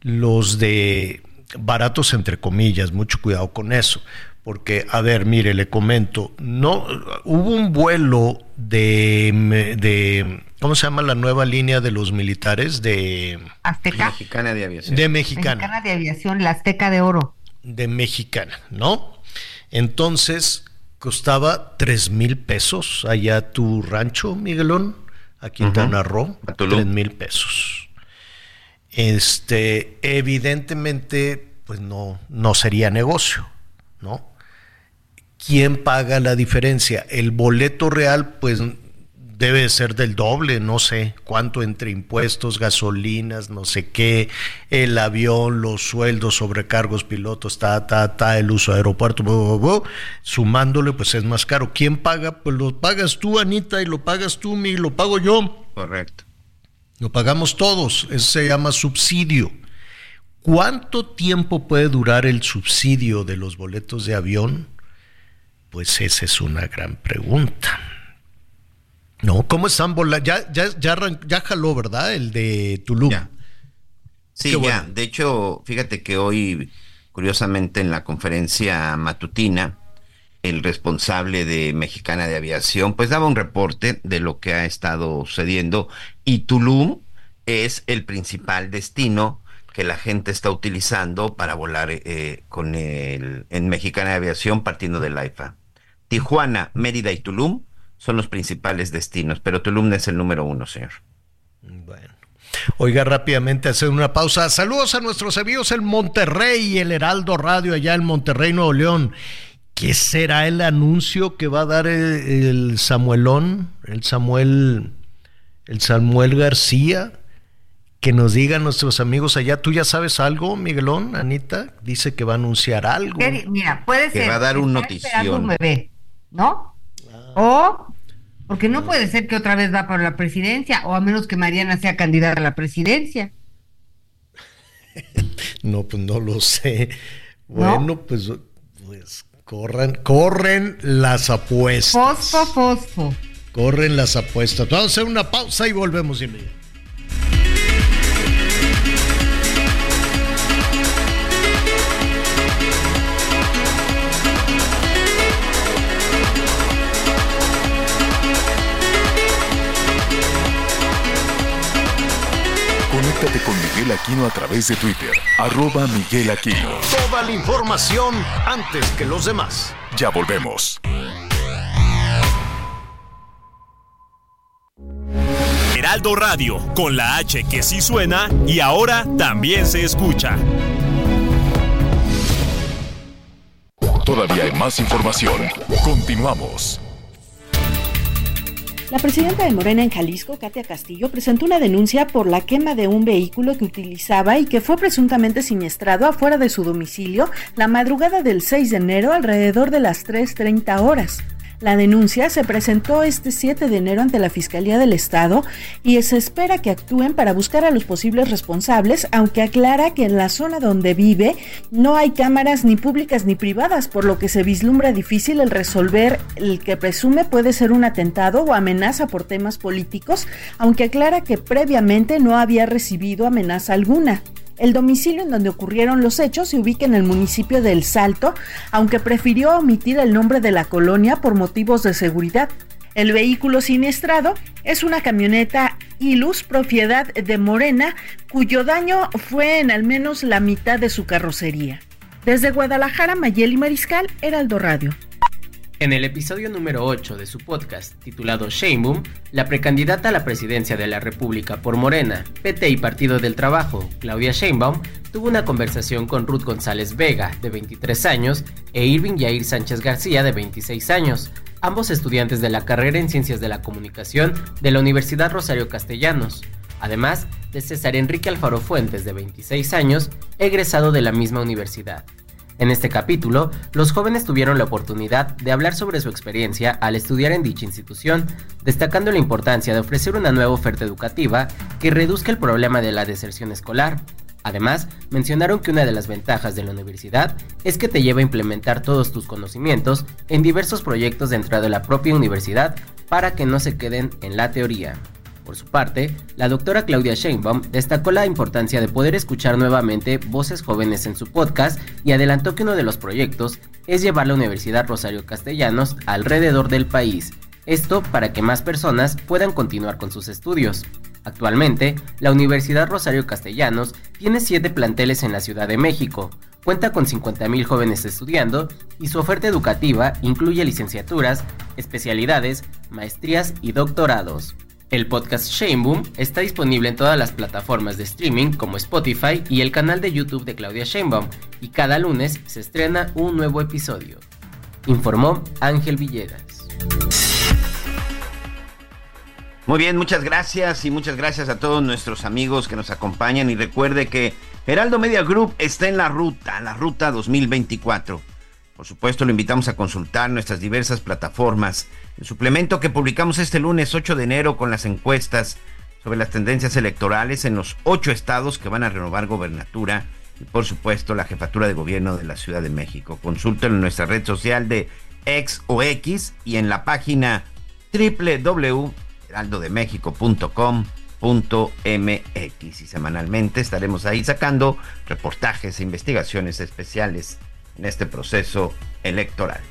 los de baratos entre comillas, mucho cuidado con eso. Porque, a ver, mire, le comento, no hubo un vuelo de, de ¿cómo se llama la nueva línea de los militares? De Azteca. Mexicana de aviación. De mexicana. Mexicana de aviación, la Azteca de Oro. De mexicana, ¿no? Entonces, costaba tres mil pesos allá tu rancho, Miguelón, a Quintana Roo, tres mil pesos. Este, evidentemente, pues no, no sería negocio, ¿no? ¿Quién paga la diferencia? El boleto real, pues debe ser del doble, no sé cuánto entre impuestos, gasolinas, no sé qué, el avión, los sueldos, sobrecargos, pilotos, ta, ta, ta, el uso de aeropuerto, sumándole, pues es más caro. ¿Quién paga? Pues lo pagas tú, Anita, y lo pagas tú, mi, lo pago yo. Correcto. Lo pagamos todos, eso se llama subsidio. ¿Cuánto tiempo puede durar el subsidio de los boletos de avión? Pues esa es una gran pregunta. No, ¿cómo están volando? Ya, ya, ya, ya, jaló, ¿verdad? El de Tulum. Sí, ya. De hecho, fíjate que hoy, curiosamente, en la conferencia matutina, el responsable de Mexicana de Aviación, pues daba un reporte de lo que ha estado sucediendo y Tulum es el principal destino que la gente está utilizando para volar eh, con el en Mexicana de Aviación partiendo de Laifa. Tijuana, Mérida y Tulum son los principales destinos, pero Tulum es el número uno, señor. Bueno. Oiga, rápidamente hacer una pausa. Saludos a nuestros amigos en Monterrey y el Heraldo Radio allá en Monterrey, Nuevo León. ¿Qué será el anuncio que va a dar el, Samuelón, el Samuel, el Samuel García? Que nos digan nuestros amigos allá. ¿Tú ya sabes algo, Miguelón, Anita? Dice que va a anunciar algo. Mira, puede ser. Que va a dar un notición. ¿No? O porque no puede ser que otra vez va para la presidencia, o a menos que Mariana sea candidata a la presidencia. no, pues no lo sé. Bueno, pues, pues corren, corren las apuestas. Fosfo, fosfo. Corren las apuestas. Vamos a hacer una pausa y volvemos inmediatamente. Con Miguel Aquino a través de Twitter, arroba Miguel Aquino. Toda la información antes que los demás. Ya volvemos. Heraldo Radio, con la H que sí suena y ahora también se escucha. Todavía hay más información. Continuamos. La presidenta de Morena en Jalisco, Katia Castillo, presentó una denuncia por la quema de un vehículo que utilizaba y que fue presuntamente siniestrado afuera de su domicilio la madrugada del 6 de enero alrededor de las 3.30 horas. La denuncia se presentó este 7 de enero ante la Fiscalía del Estado y se espera que actúen para buscar a los posibles responsables, aunque aclara que en la zona donde vive no hay cámaras ni públicas ni privadas, por lo que se vislumbra difícil el resolver el que presume puede ser un atentado o amenaza por temas políticos, aunque aclara que previamente no había recibido amenaza alguna. El domicilio en donde ocurrieron los hechos se ubica en el municipio de El Salto, aunque prefirió omitir el nombre de la colonia por motivos de seguridad. El vehículo siniestrado es una camioneta Ilus propiedad de Morena, cuyo daño fue en al menos la mitad de su carrocería. Desde Guadalajara, Mayeli Mariscal, Heraldo Radio. En el episodio número 8 de su podcast, titulado Sheinbaum, la precandidata a la presidencia de la República por Morena, PT y Partido del Trabajo, Claudia Sheinbaum, tuvo una conversación con Ruth González Vega, de 23 años, e Irving Yair Sánchez García, de 26 años, ambos estudiantes de la carrera en Ciencias de la Comunicación de la Universidad Rosario Castellanos, además de César Enrique Alfaro Fuentes, de 26 años, egresado de la misma universidad. En este capítulo, los jóvenes tuvieron la oportunidad de hablar sobre su experiencia al estudiar en dicha institución, destacando la importancia de ofrecer una nueva oferta educativa que reduzca el problema de la deserción escolar. Además, mencionaron que una de las ventajas de la universidad es que te lleva a implementar todos tus conocimientos en diversos proyectos dentro de la propia universidad para que no se queden en la teoría. Por su parte, la doctora Claudia Sheinbaum destacó la importancia de poder escuchar nuevamente voces jóvenes en su podcast y adelantó que uno de los proyectos es llevar la Universidad Rosario Castellanos alrededor del país, esto para que más personas puedan continuar con sus estudios. Actualmente, la Universidad Rosario Castellanos tiene siete planteles en la Ciudad de México, cuenta con 50.000 jóvenes estudiando y su oferta educativa incluye licenciaturas, especialidades, maestrías y doctorados. El podcast Sheinboom está disponible en todas las plataformas de streaming como Spotify y el canal de YouTube de Claudia Sheinbaum y cada lunes se estrena un nuevo episodio. Informó Ángel Villegas. Muy bien, muchas gracias y muchas gracias a todos nuestros amigos que nos acompañan y recuerde que Heraldo Media Group está en la ruta, la ruta 2024. Por supuesto, lo invitamos a consultar nuestras diversas plataformas. El suplemento que publicamos este lunes 8 de enero con las encuestas sobre las tendencias electorales en los ocho estados que van a renovar gobernatura y por supuesto la jefatura de gobierno de la Ciudad de México. Consúltelo en nuestra red social de X o X y en la página www.heraldodemexico.com.mx y semanalmente estaremos ahí sacando reportajes e investigaciones especiales en este proceso electoral.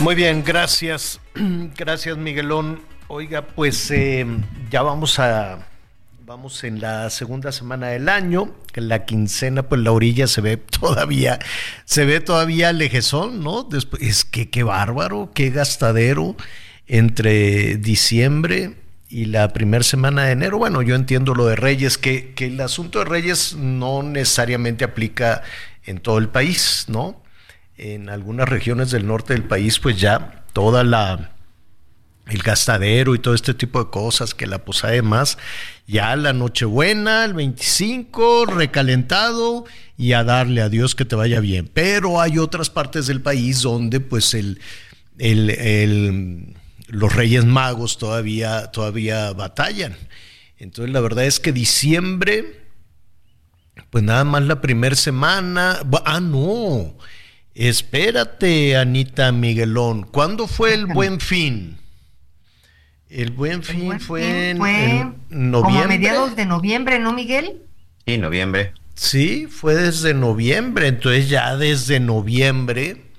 Muy bien, gracias. Gracias, Miguelón. Oiga, pues eh, ya vamos a vamos en la segunda semana del año, en la quincena, pues la orilla se ve todavía, se ve todavía lejezón, ¿no? Después, es que qué bárbaro, qué gastadero entre diciembre y la primera semana de enero. Bueno, yo entiendo lo de Reyes, que, que el asunto de Reyes no necesariamente aplica en todo el país, ¿no? En algunas regiones del norte del país, pues ya toda la el gastadero y todo este tipo de cosas, que la posada de más, ya la Nochebuena, el 25, recalentado y a darle a Dios que te vaya bien. Pero hay otras partes del país donde pues el, el, el los Reyes Magos todavía, todavía batallan. Entonces la verdad es que diciembre, pues nada más la primera semana, ah, no, espérate, Anita Miguelón, ¿cuándo fue el buen fin? El buen fin fue, en, noviembre. Como a mediados de noviembre, ¿no, Miguel? Sí, noviembre. Sí, fue desde noviembre, entonces ya desde noviembre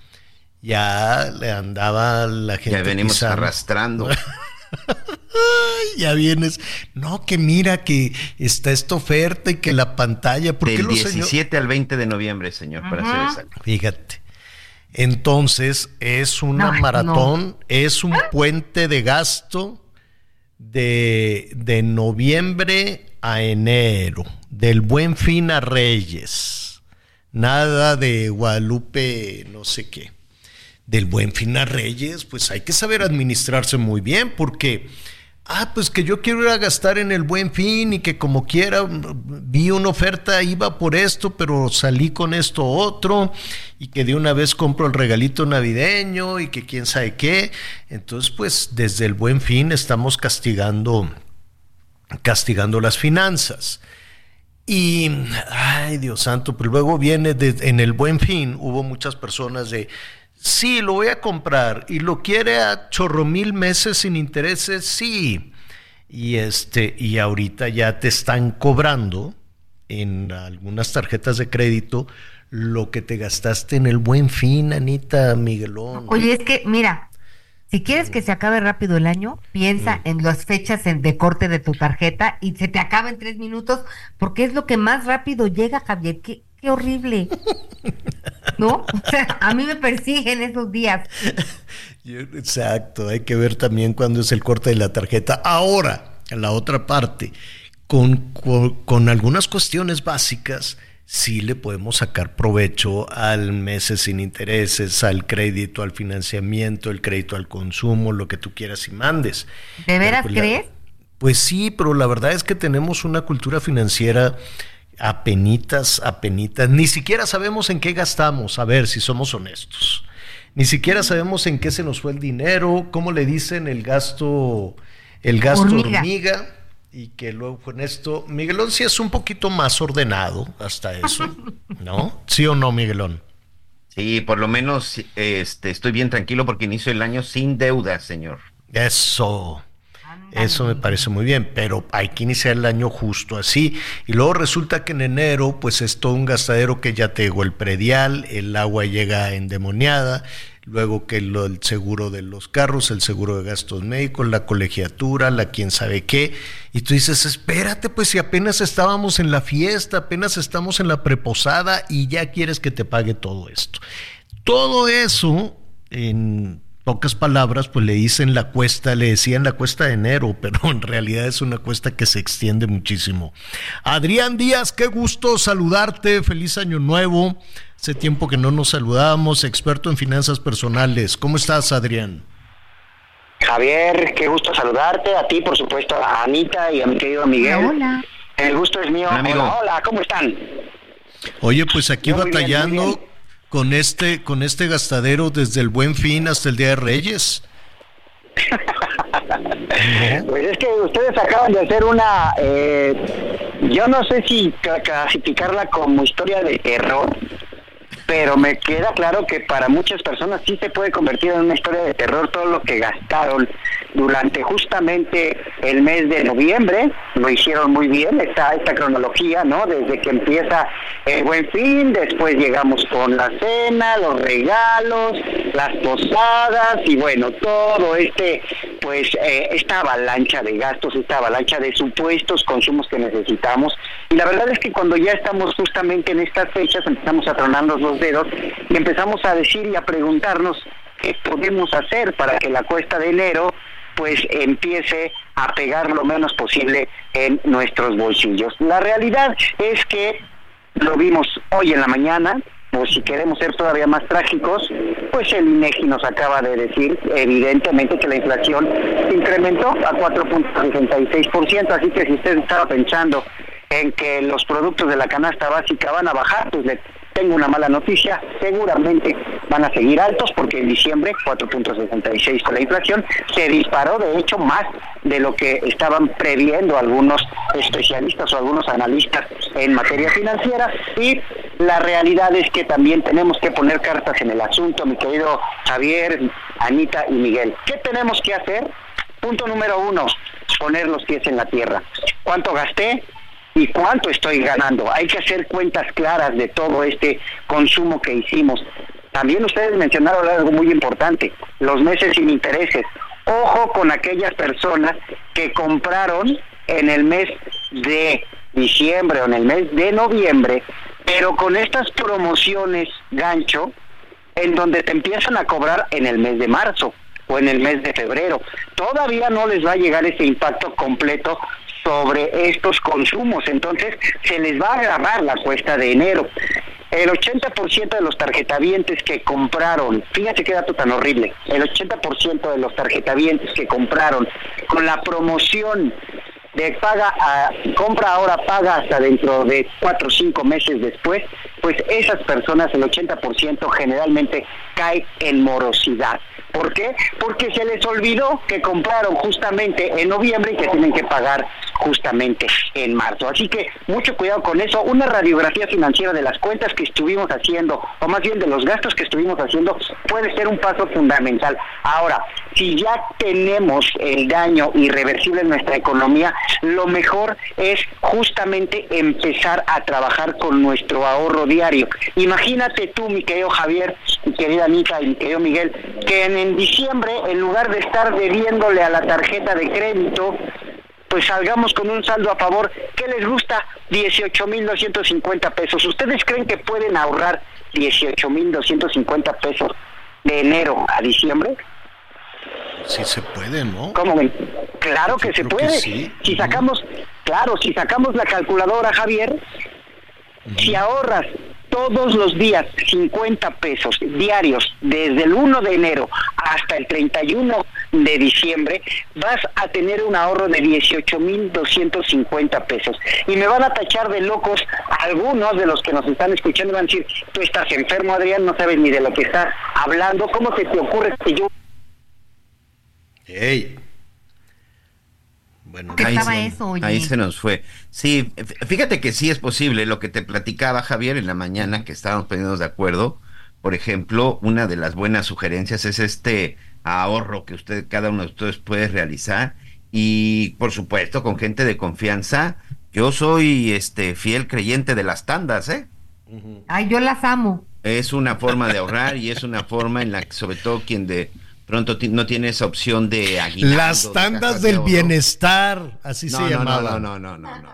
ya le andaba la gente. Ya venimos arrastrando. ya vienes. No, que mira que está esta oferta y que la pantalla. ¿por Del 17 al 20 de noviembre, señor, para ser exacto. Fíjate. Entonces es una maratón, es un puente de gasto de, de noviembre a enero, del buen fin a Reyes. Nada de Guadalupe, no sé qué. Del buen fin a Reyes, pues hay que saber administrarse muy bien, porque, ah, pues que yo quiero ir a gastar en el buen fin y que como quiera vi una oferta, iba por esto, pero salí con esto otro, y que de una vez compro el regalito navideño y que quién sabe qué. Entonces, pues desde el buen fin estamos castigando, castigando las finanzas. Y, ay Dios santo, pero luego viene en el buen fin, hubo muchas personas de, Sí, lo voy a comprar. ¿Y lo quiere a chorro mil meses sin intereses? Sí. Y este, y ahorita ya te están cobrando en algunas tarjetas de crédito lo que te gastaste en el buen fin, Anita Miguelón. Oye, es que, mira, si quieres que se acabe rápido el año, piensa en las fechas de corte de tu tarjeta y se te acaba en tres minutos, porque es lo que más rápido llega, Javier. ¿Qué, qué horrible. ¿No? O sea, a mí me persiguen esos días. Exacto, hay que ver también cuándo es el corte de la tarjeta. Ahora, en la otra parte, con, con, algunas cuestiones básicas, sí le podemos sacar provecho al meses sin intereses, al crédito, al financiamiento, el crédito al consumo, lo que tú quieras y mandes. ¿De veras pues crees? pues sí, pero la verdad es que tenemos una cultura financiera apenitas, apenitas. Ni siquiera sabemos en qué gastamos, a ver si somos honestos. Ni siquiera sabemos en qué se nos fue el dinero, cómo le dicen el gasto, el gasto hormiga. y que luego con esto, Miguelón sí es un poquito más ordenado hasta eso, ¿no? ¿Sí o no, Miguelón? Sí, por lo menos este, estoy bien tranquilo porque inicio el año sin deuda, señor. Eso. Eso me parece muy bien, pero hay que iniciar el año justo así. Y luego resulta que en enero, pues es todo un gastadero que ya te llegó el predial, el agua llega endemoniada, luego que el seguro de los carros, el seguro de gastos médicos, la colegiatura, la quién sabe qué. Y tú dices, espérate, pues si apenas estábamos en la fiesta, apenas estamos en la preposada y ya quieres que te pague todo esto. Todo eso en pocas palabras, pues le dicen la cuesta, le decían la cuesta de enero, pero en realidad es una cuesta que se extiende muchísimo. Adrián Díaz, qué gusto saludarte, feliz año nuevo. Hace tiempo que no nos saludábamos, experto en finanzas personales. ¿Cómo estás, Adrián? Javier, qué gusto saludarte, a ti, por supuesto, a Anita y a mi querido Miguel. Hola. El gusto es mío. Hola, amigo. Hola, hola, ¿cómo están? Oye, pues aquí Yo batallando muy bien. Con este con este gastadero desde el Buen Fin hasta el Día de Reyes. Pues es que ustedes acaban de hacer una, eh, yo no sé si ca- clasificarla como historia de terror, pero me queda claro que para muchas personas sí se puede convertir en una historia de terror todo lo que gastaron durante justamente el mes de noviembre, lo hicieron muy bien, esta, esta cronología, ¿no? Desde que empieza el buen fin, después llegamos con la cena, los regalos, las posadas y bueno, todo este, pues eh, esta avalancha de gastos, esta avalancha de supuestos consumos que necesitamos. Y la verdad es que cuando ya estamos justamente en estas fechas empezamos a tronarnos los y empezamos a decir y a preguntarnos qué podemos hacer para que la cuesta de enero pues empiece a pegar lo menos posible en nuestros bolsillos. La realidad es que lo vimos hoy en la mañana, o si queremos ser todavía más trágicos, pues el INEGI nos acaba de decir evidentemente que la inflación incrementó a 4.66%, así que si usted estaba pensando en que los productos de la canasta básica van a bajar, pues le tengo una mala noticia, seguramente van a seguir altos porque en diciembre 4.66 con la inflación se disparó de hecho más de lo que estaban previendo algunos especialistas o algunos analistas en materia financiera y la realidad es que también tenemos que poner cartas en el asunto, mi querido Javier, Anita y Miguel. ¿Qué tenemos que hacer? Punto número uno, poner los pies en la tierra. ¿Cuánto gasté? Y cuánto estoy ganando. Hay que hacer cuentas claras de todo este consumo que hicimos. También ustedes mencionaron algo muy importante, los meses sin intereses. Ojo con aquellas personas que compraron en el mes de diciembre o en el mes de noviembre, pero con estas promociones gancho, en donde te empiezan a cobrar en el mes de marzo o en el mes de febrero. Todavía no les va a llegar ese impacto completo sobre estos consumos, entonces se les va a agarrar la cuesta de enero. El 80% de los tarjetavientes que compraron, fíjate qué dato tan horrible, el 80% de los tarjetavientes que compraron con la promoción de paga a, compra ahora, paga hasta dentro de cuatro o cinco meses después, pues esas personas, el 80% generalmente cae en morosidad. ¿Por qué? Porque se les olvidó que compraron justamente en noviembre y que tienen que pagar justamente en marzo. Así que mucho cuidado con eso. Una radiografía financiera de las cuentas que estuvimos haciendo, o más bien de los gastos que estuvimos haciendo, puede ser un paso fundamental. Ahora, si ya tenemos el daño irreversible en nuestra economía, lo mejor es justamente empezar a trabajar con nuestro ahorro diario. Imagínate tú, mi querido Javier, mi querida Anita y mi querido Miguel, que en, en diciembre, en lugar de estar debiéndole a la tarjeta de crédito, pues salgamos con un saldo a favor que les gusta 18.250 pesos. ¿Ustedes creen que pueden ahorrar 18.250 pesos de enero a diciembre? Sí se puede, ¿no? ¿Cómo ven? Claro que Yo se que puede. sí. Si sacamos, claro, si sacamos la calculadora, Javier, si ahorras todos los días 50 pesos diarios desde el 1 de enero hasta el 31 de diciembre, vas a tener un ahorro de 18.250 pesos. Y me van a tachar de locos algunos de los que nos están escuchando y van a decir, tú estás enfermo, Adrián, no sabes ni de lo que estás hablando, ¿cómo se te ocurre que yo Ey. Bueno, ¿Qué Ahí se- eso? Ahí se nos fue. Sí, fíjate que sí es posible lo que te platicaba Javier en la mañana, que estábamos poniéndonos de acuerdo, por ejemplo, una de las buenas sugerencias es este ahorro que usted, cada uno de ustedes puede realizar y por supuesto con gente de confianza. Yo soy este fiel creyente de las tandas, ¿eh? Ay, yo las amo. Es una forma de ahorrar y es una forma en la que sobre todo quien de pronto no tiene esa opción de aguinaldo. Las tandas del bienestar, así se llamaba. No, no, no, no, no.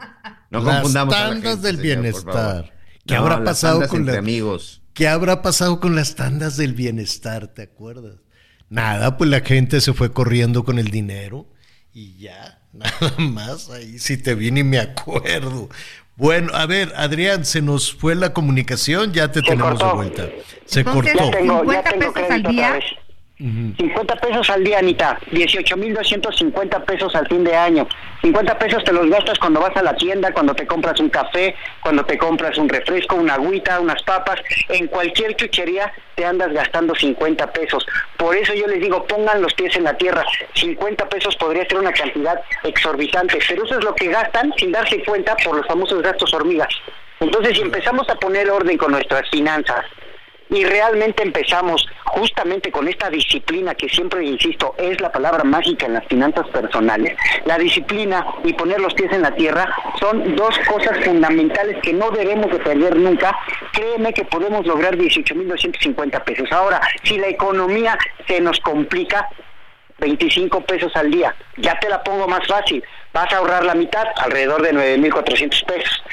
No, confundamos las tandas del bienestar. ¿Qué habrá pasado con los amigos? ¿Qué habrá pasado con las tandas del bienestar? ¿Te acuerdas? Nada, pues la gente se fue corriendo con el dinero y ya, nada más. Ahí sí te vine y me acuerdo. Bueno, a ver, Adrián, se nos fue la comunicación, ya te tenemos de vuelta. Se cortó. Ya tengo, ya tengo crédito otra vez. 50 pesos al día, Anita. 18.250 pesos al fin de año. 50 pesos te los gastas cuando vas a la tienda, cuando te compras un café, cuando te compras un refresco, una agüita, unas papas. En cualquier chuchería te andas gastando 50 pesos. Por eso yo les digo, pongan los pies en la tierra. 50 pesos podría ser una cantidad exorbitante, pero eso es lo que gastan sin darse cuenta por los famosos gastos hormigas. Entonces, si empezamos a poner orden con nuestras finanzas, y realmente empezamos justamente con esta disciplina que siempre insisto es la palabra mágica en las finanzas personales, la disciplina y poner los pies en la tierra son dos cosas fundamentales que no debemos de perder nunca. Créeme que podemos lograr 18.250 pesos. Ahora, si la economía se nos complica, 25 pesos al día. Ya te la pongo más fácil. Vas a ahorrar la mitad, alrededor de 9.400 pesos.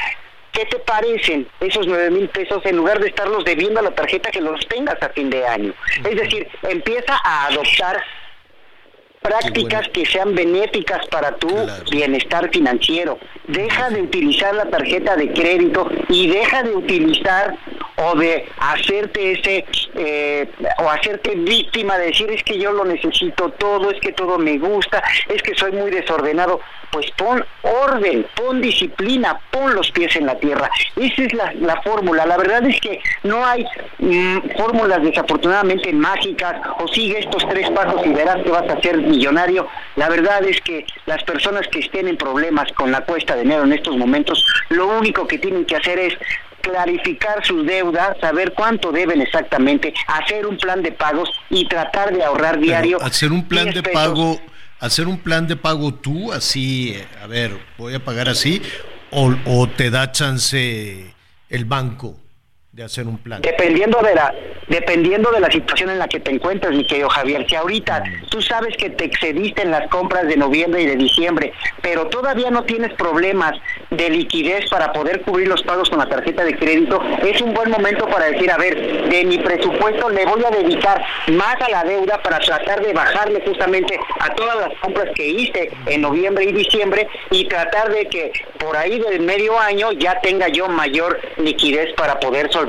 ¿Qué te parecen esos nueve mil pesos en lugar de estarlos debiendo a la tarjeta que los tengas a fin de año? Es decir, empieza a adoptar prácticas que sean benéficas para tu bienestar financiero. Deja de utilizar la tarjeta de crédito y deja de utilizar o de hacerte ese eh, o hacerte víctima de decir es que yo lo necesito todo, es que todo me gusta, es que soy muy desordenado. Pues pon orden, pon disciplina, pon los pies en la tierra. Esa es la, fórmula. La verdad es que no hay mm, fórmulas desafortunadamente mágicas o sigue estos tres pasos y verás que vas a ser millonario. La verdad es que las personas que estén en problemas con la cuesta de dinero en estos momentos, lo único que tienen que hacer es clarificar sus deudas, saber cuánto deben exactamente, hacer un plan de pagos y tratar de ahorrar diario. hacer un plan de pago, hacer un plan de pago tú, así, eh, a ver, voy a pagar así, o, o te da chance el banco de hacer un plan. Dependiendo de la dependiendo de la situación en la que te encuentres, mi querido Javier, si ahorita mm. tú sabes que te excediste en las compras de noviembre y de diciembre, pero todavía no tienes problemas de liquidez para poder cubrir los pagos con la tarjeta de crédito, es un buen momento para decir, a ver, de mi presupuesto le voy a dedicar más a la deuda para tratar de bajarle justamente a todas las compras que hice en noviembre y diciembre y tratar de que por ahí del medio año ya tenga yo mayor liquidez para poder solventar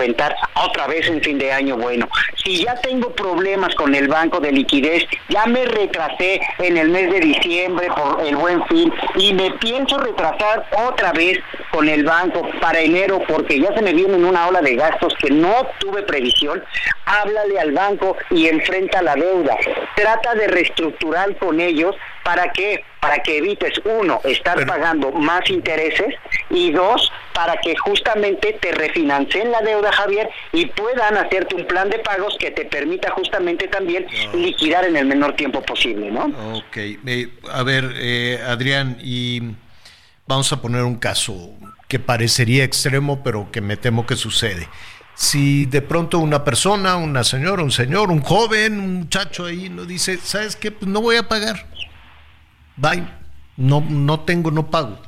otra vez un fin de año bueno. Si ya tengo problemas con el banco de liquidez, ya me retrasé en el mes de diciembre por el buen fin y me pienso retrasar otra vez con el banco para enero porque ya se me viene una ola de gastos que no tuve previsión, háblale al banco y enfrenta la deuda. Trata de reestructurar con ellos para que para que evites uno estar pagando más intereses y dos para que justamente te refinancien la deuda Javier y puedan hacerte un plan de pagos que te permita justamente también liquidar en el menor tiempo posible, ¿no? Ok, a ver eh, Adrián y vamos a poner un caso que parecería extremo pero que me temo que sucede si de pronto una persona, una señora, un señor, un joven, un muchacho ahí no dice, ¿sabes qué? Pues no voy a pagar bye, no, no tengo, no pago,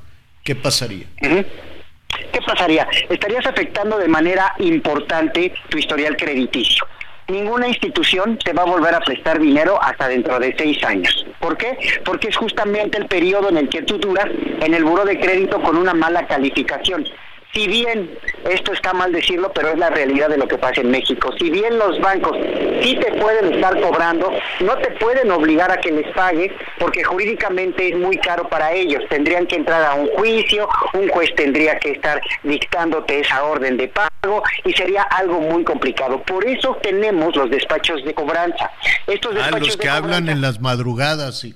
¿qué pasaría? ¿Qué pasaría? Estarías afectando de manera importante tu historial crediticio. Ninguna institución te va a volver a prestar dinero hasta dentro de seis años. ¿Por qué? Porque es justamente el periodo en el que tú duras en el buro de crédito con una mala calificación si bien esto está mal decirlo, pero es la realidad de lo que pasa en México, si bien los bancos sí te pueden estar cobrando, no te pueden obligar a que les pagues porque jurídicamente es muy caro para ellos. Tendrían que entrar a un juicio, un juez tendría que estar dictándote esa orden de pago y sería algo muy complicado. Por eso tenemos los despachos de cobranza. Estos ah, despachos los que hablan en las madrugadas, y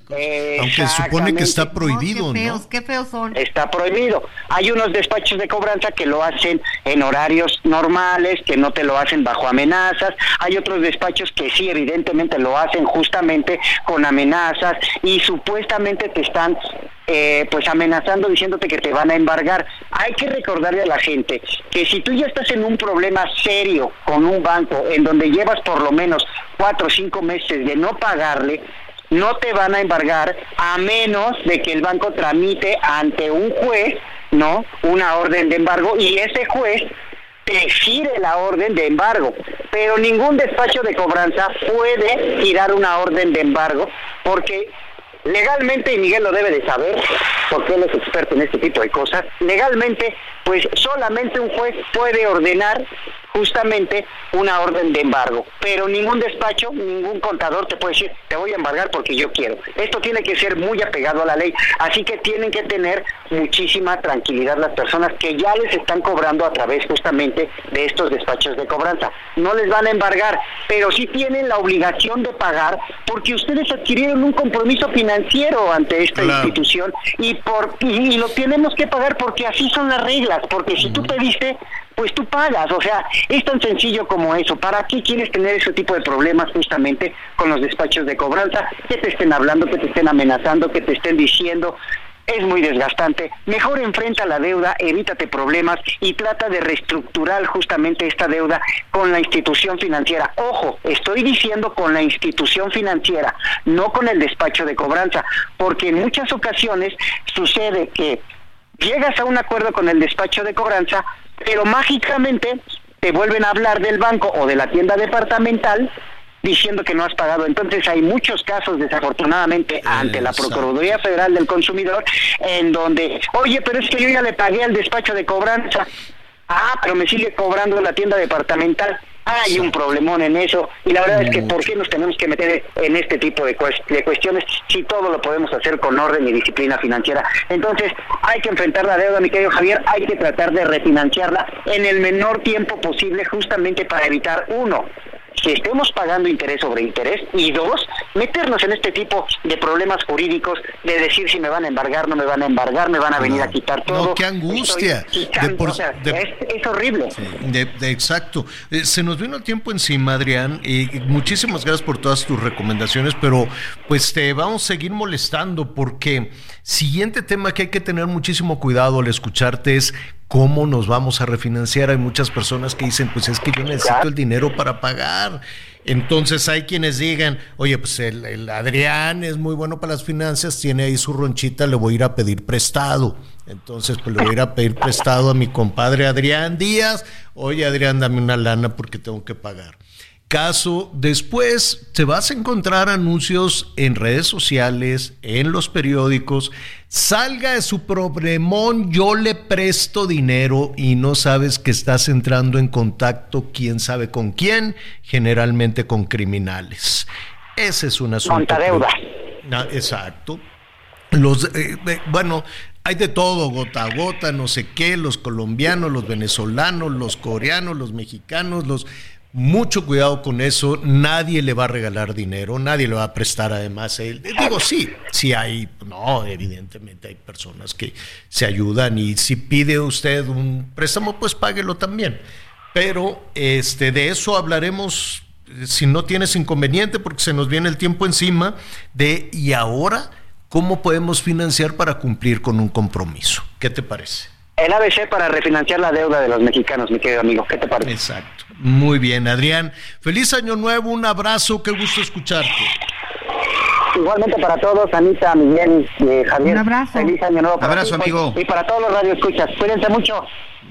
aunque supone que está prohibido. qué feos, qué feos son. Está prohibido. Hay unos despachos de cobranza que lo hacen en horarios normales, que no te lo hacen bajo amenazas. Hay otros despachos que sí, evidentemente lo hacen justamente con amenazas y supuestamente te están eh, pues amenazando diciéndote que te van a embargar. Hay que recordarle a la gente que si tú ya estás en un problema serio con un banco en donde llevas por lo menos cuatro o cinco meses de no pagarle, no te van a embargar a menos de que el banco tramite ante un juez, ¿no? Una orden de embargo y ese juez te gire la orden de embargo, pero ningún despacho de cobranza puede tirar una orden de embargo porque legalmente, y Miguel lo debe de saber, porque él es experto en este tipo de cosas, legalmente, pues solamente un juez puede ordenar justamente una orden de embargo. Pero ningún despacho, ningún contador te puede decir, te voy a embargar porque yo quiero. Esto tiene que ser muy apegado a la ley. Así que tienen que tener muchísima tranquilidad las personas que ya les están cobrando a través justamente de estos despachos de cobranza. No les van a embargar, pero sí tienen la obligación de pagar porque ustedes adquirieron un compromiso financiero ante esta institución y, por, y, lo tenemos que pagar porque así son las reglas, porque si tú pediste pues tú pagas. O sea, es tan sencillo como eso. ¿Para qué quieres tener ese tipo de problemas justamente con los despachos de cobranza? Que te estén hablando, que te estén amenazando, que te estén diciendo. Es muy desgastante. Mejor enfrenta la deuda, evítate problemas y trata de reestructurar justamente esta deuda con la institución financiera. Ojo, estoy diciendo con la institución financiera, no con el despacho de cobranza, porque en muchas ocasiones sucede que llegas a un acuerdo con el despacho de cobranza, pero mágicamente te vuelven a hablar del banco o de la tienda departamental diciendo que no has pagado. Entonces hay muchos casos, desafortunadamente, ante la Procuraduría Federal del Consumidor, en donde, oye, pero es que yo ya le pagué al despacho de cobranza. Ah, pero me sigue cobrando la tienda departamental. Hay un problemón en eso y la verdad es que ¿por qué nos tenemos que meter en este tipo de, de, cuestiones si todo lo podemos hacer con orden y disciplina financiera? Entonces hay que enfrentar la deuda, mi querido Javier, hay que tratar de refinanciarla en el menor tiempo posible justamente para evitar, uno, que estemos pagando interés sobre interés y dos, meternos en este tipo de problemas jurídicos de decir si me van a embargar, no me van a embargar, me van a venir a quitar todo. No, qué angustia. es, horrible. de, exacto. Eh, se nos vino el tiempo encima, Adrián, y muchísimas gracias por todas tus recomendaciones, pero pues te vamos a seguir molestando porque siguiente tema que hay que tener muchísimo cuidado al escucharte es ¿Cómo nos vamos a refinanciar? Hay muchas personas que dicen, pues es que yo necesito el dinero para pagar. Entonces hay quienes digan, oye, pues el, Adrián es muy bueno para las finanzas, tiene ahí su ronchita, le voy a ir a pedir prestado. Entonces, pues le voy a ir a pedir prestado a mi compadre Adrián Díaz. Oye, Adrián, dame una lana porque tengo que pagar caso, después te vas a encontrar anuncios en redes sociales, en los periódicos, salga de su problemón, yo le presto dinero y no sabes que estás entrando en contacto, quién sabe con quién, generalmente con criminales. Ese es un asunto. deuda. Ah, exacto. Los, eh, eh, bueno, hay de todo, gota a gota, no sé qué, los colombianos, los venezolanos, los coreanos, los mexicanos, los mucho cuidado con eso, nadie le va a regalar dinero, nadie le va a prestar además. él. Digo, sí, sí hay, no, evidentemente hay personas que se ayudan y si pide usted un préstamo, pues páguelo también. Pero este, de eso hablaremos, si no tienes inconveniente, porque se nos viene el tiempo encima, de y ahora, ¿cómo podemos financiar para cumplir con un compromiso? ¿Qué te parece? El ABC para refinanciar la deuda de los mexicanos, mi querido amigo. ¿Qué te parece? Exacto. Muy bien, Adrián. Feliz año nuevo, un abrazo, qué gusto escucharte. Igualmente para todos, Anita, Miguel, eh, Javier. Un abrazo. Feliz año nuevo. Para abrazo, amigo. Y para todos los radioescuchas. Cuídense mucho.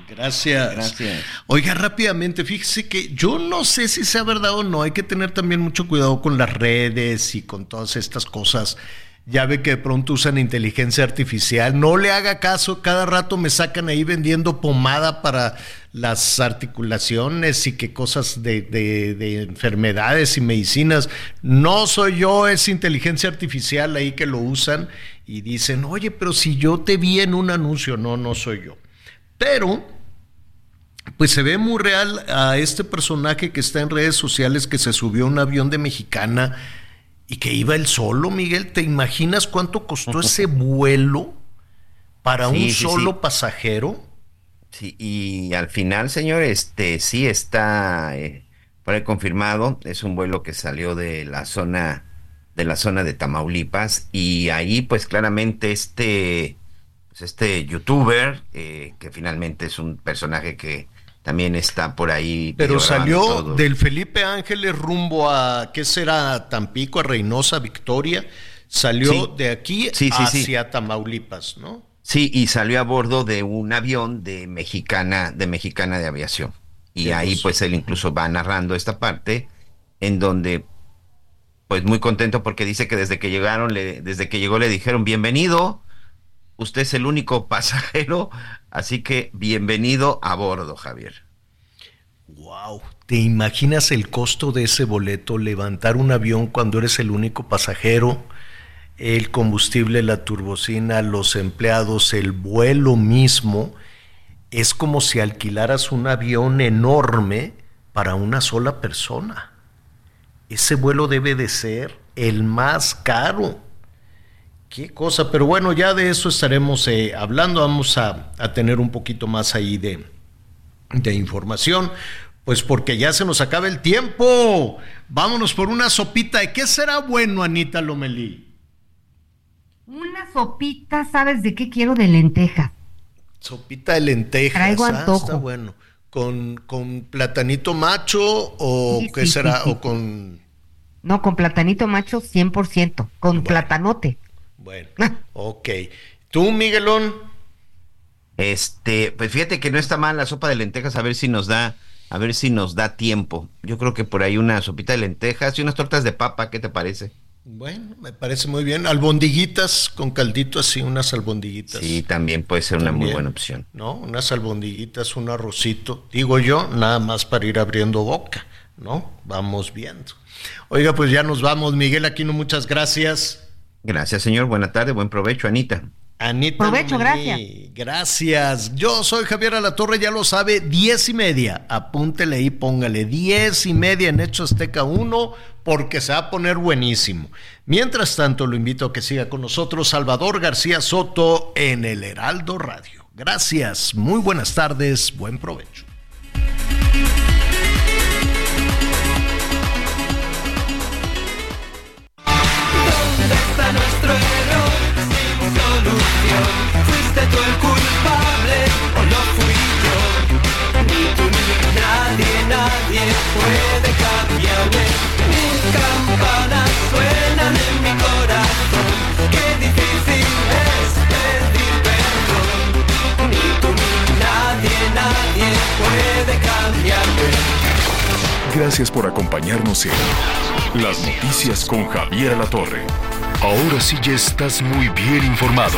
Gracias. Gracias. Oiga, rápidamente, fíjese que yo no sé si sea verdad o no, hay que tener también mucho cuidado con las redes y con todas estas cosas ya ve que de pronto usan inteligencia artificial. No le haga caso, cada rato me sacan ahí vendiendo pomada para las articulaciones y que cosas de, de, enfermedades y medicinas. No soy yo, es inteligencia artificial ahí que lo usan y dicen, oye, pero si yo te vi en un anuncio, no, no soy yo. Pero, pues se ve muy real a este personaje que está en redes sociales que se subió a un avión de mexicana y que iba él solo, Miguel. ¿Te imaginas cuánto costó ese vuelo para un solo pasajero? Sí, y al final, señor, este sí está eh, por ahí confirmado, es un vuelo que salió de la zona de la zona de Tamaulipas y ahí pues claramente este pues, este youtuber eh, que finalmente es un personaje que también está por ahí. Pero salió del Felipe Ángeles rumbo a, ¿qué será? Tampico, a Reynosa, Victoria. Salió de aquí hacia Tamaulipas, ¿no? Sí, y salió a bordo de un avión de mexicana, de mexicana de aviación. Y ahí pues él incluso va narrando esta parte en donde pues muy contento porque dice que desde que llegaron, le, desde que llegó le dijeron bienvenido, usted es el único pasajero, así que bienvenido a bordo, Javier. Wow, ¿te imaginas el costo de ese boleto levantar un avión cuando eres el único pasajero? El combustible, la turbocina, los empleados, el vuelo mismo, es como si alquilaras un avión enorme para una sola persona. Ese vuelo debe de ser el más caro. Qué cosa, pero bueno, ya de eso estaremos eh, hablando, vamos a, tener un poquito más ahí de, de información, pues porque ya se nos acaba el tiempo. Vámonos por una sopita. ¿De qué será bueno, Anita Lomelí? Una sopita, ¿sabes de qué quiero? De lentejas. Sopita de lentejas. Traigo ah, antojo. está bueno. ¿Con, ¿Con, platanito macho o qué será? ¿O con...? No, con platanito macho 100%, con platanote. Bueno, ok. ¿Tú, Miguelón? Este, pues fíjate que no está mal la sopa de lentejas, a ver si nos da, a ver si nos da tiempo. Yo creo que por ahí una sopita de lentejas y unas tortas de papa, ¿qué te parece? Bueno, me parece muy bien. Albondiguitas con caldito así, unas albondiguitas. Sí, también puede ser una muy buena opción. ¿No? Unas albondiguitas, un arrocito. Digo yo, nada más para ir abriendo boca, ¿no? Vamos viendo. Oiga, pues ya nos vamos. Miguel Aquino, muchas gracias. Gracias, señor. Buena tarde, buen provecho, Anita. Anita. Provecho, gracias. Gracias. Yo soy Javier Alatorre, ya lo sabe, diez y media. Apúntele y póngale diez y media en Hecho Azteca 1 porque se va a poner buenísimo. Mientras tanto, lo invito a que siga con nosotros Salvador García Soto en el Heraldo Radio. Gracias, muy buenas tardes, buen provecho. Fuiste tú el culpable o no fui yo. Ni tú ni nadie, nadie puede cambiarme. Mis campanas suenan en mi corazón. Qué difícil es pedir perdón. Ni tú ni nadie, nadie puede cambiarme. Gracias por acompañarnos en Las Noticias con Javier La Torre. Ahora sí ya estás muy bien informado.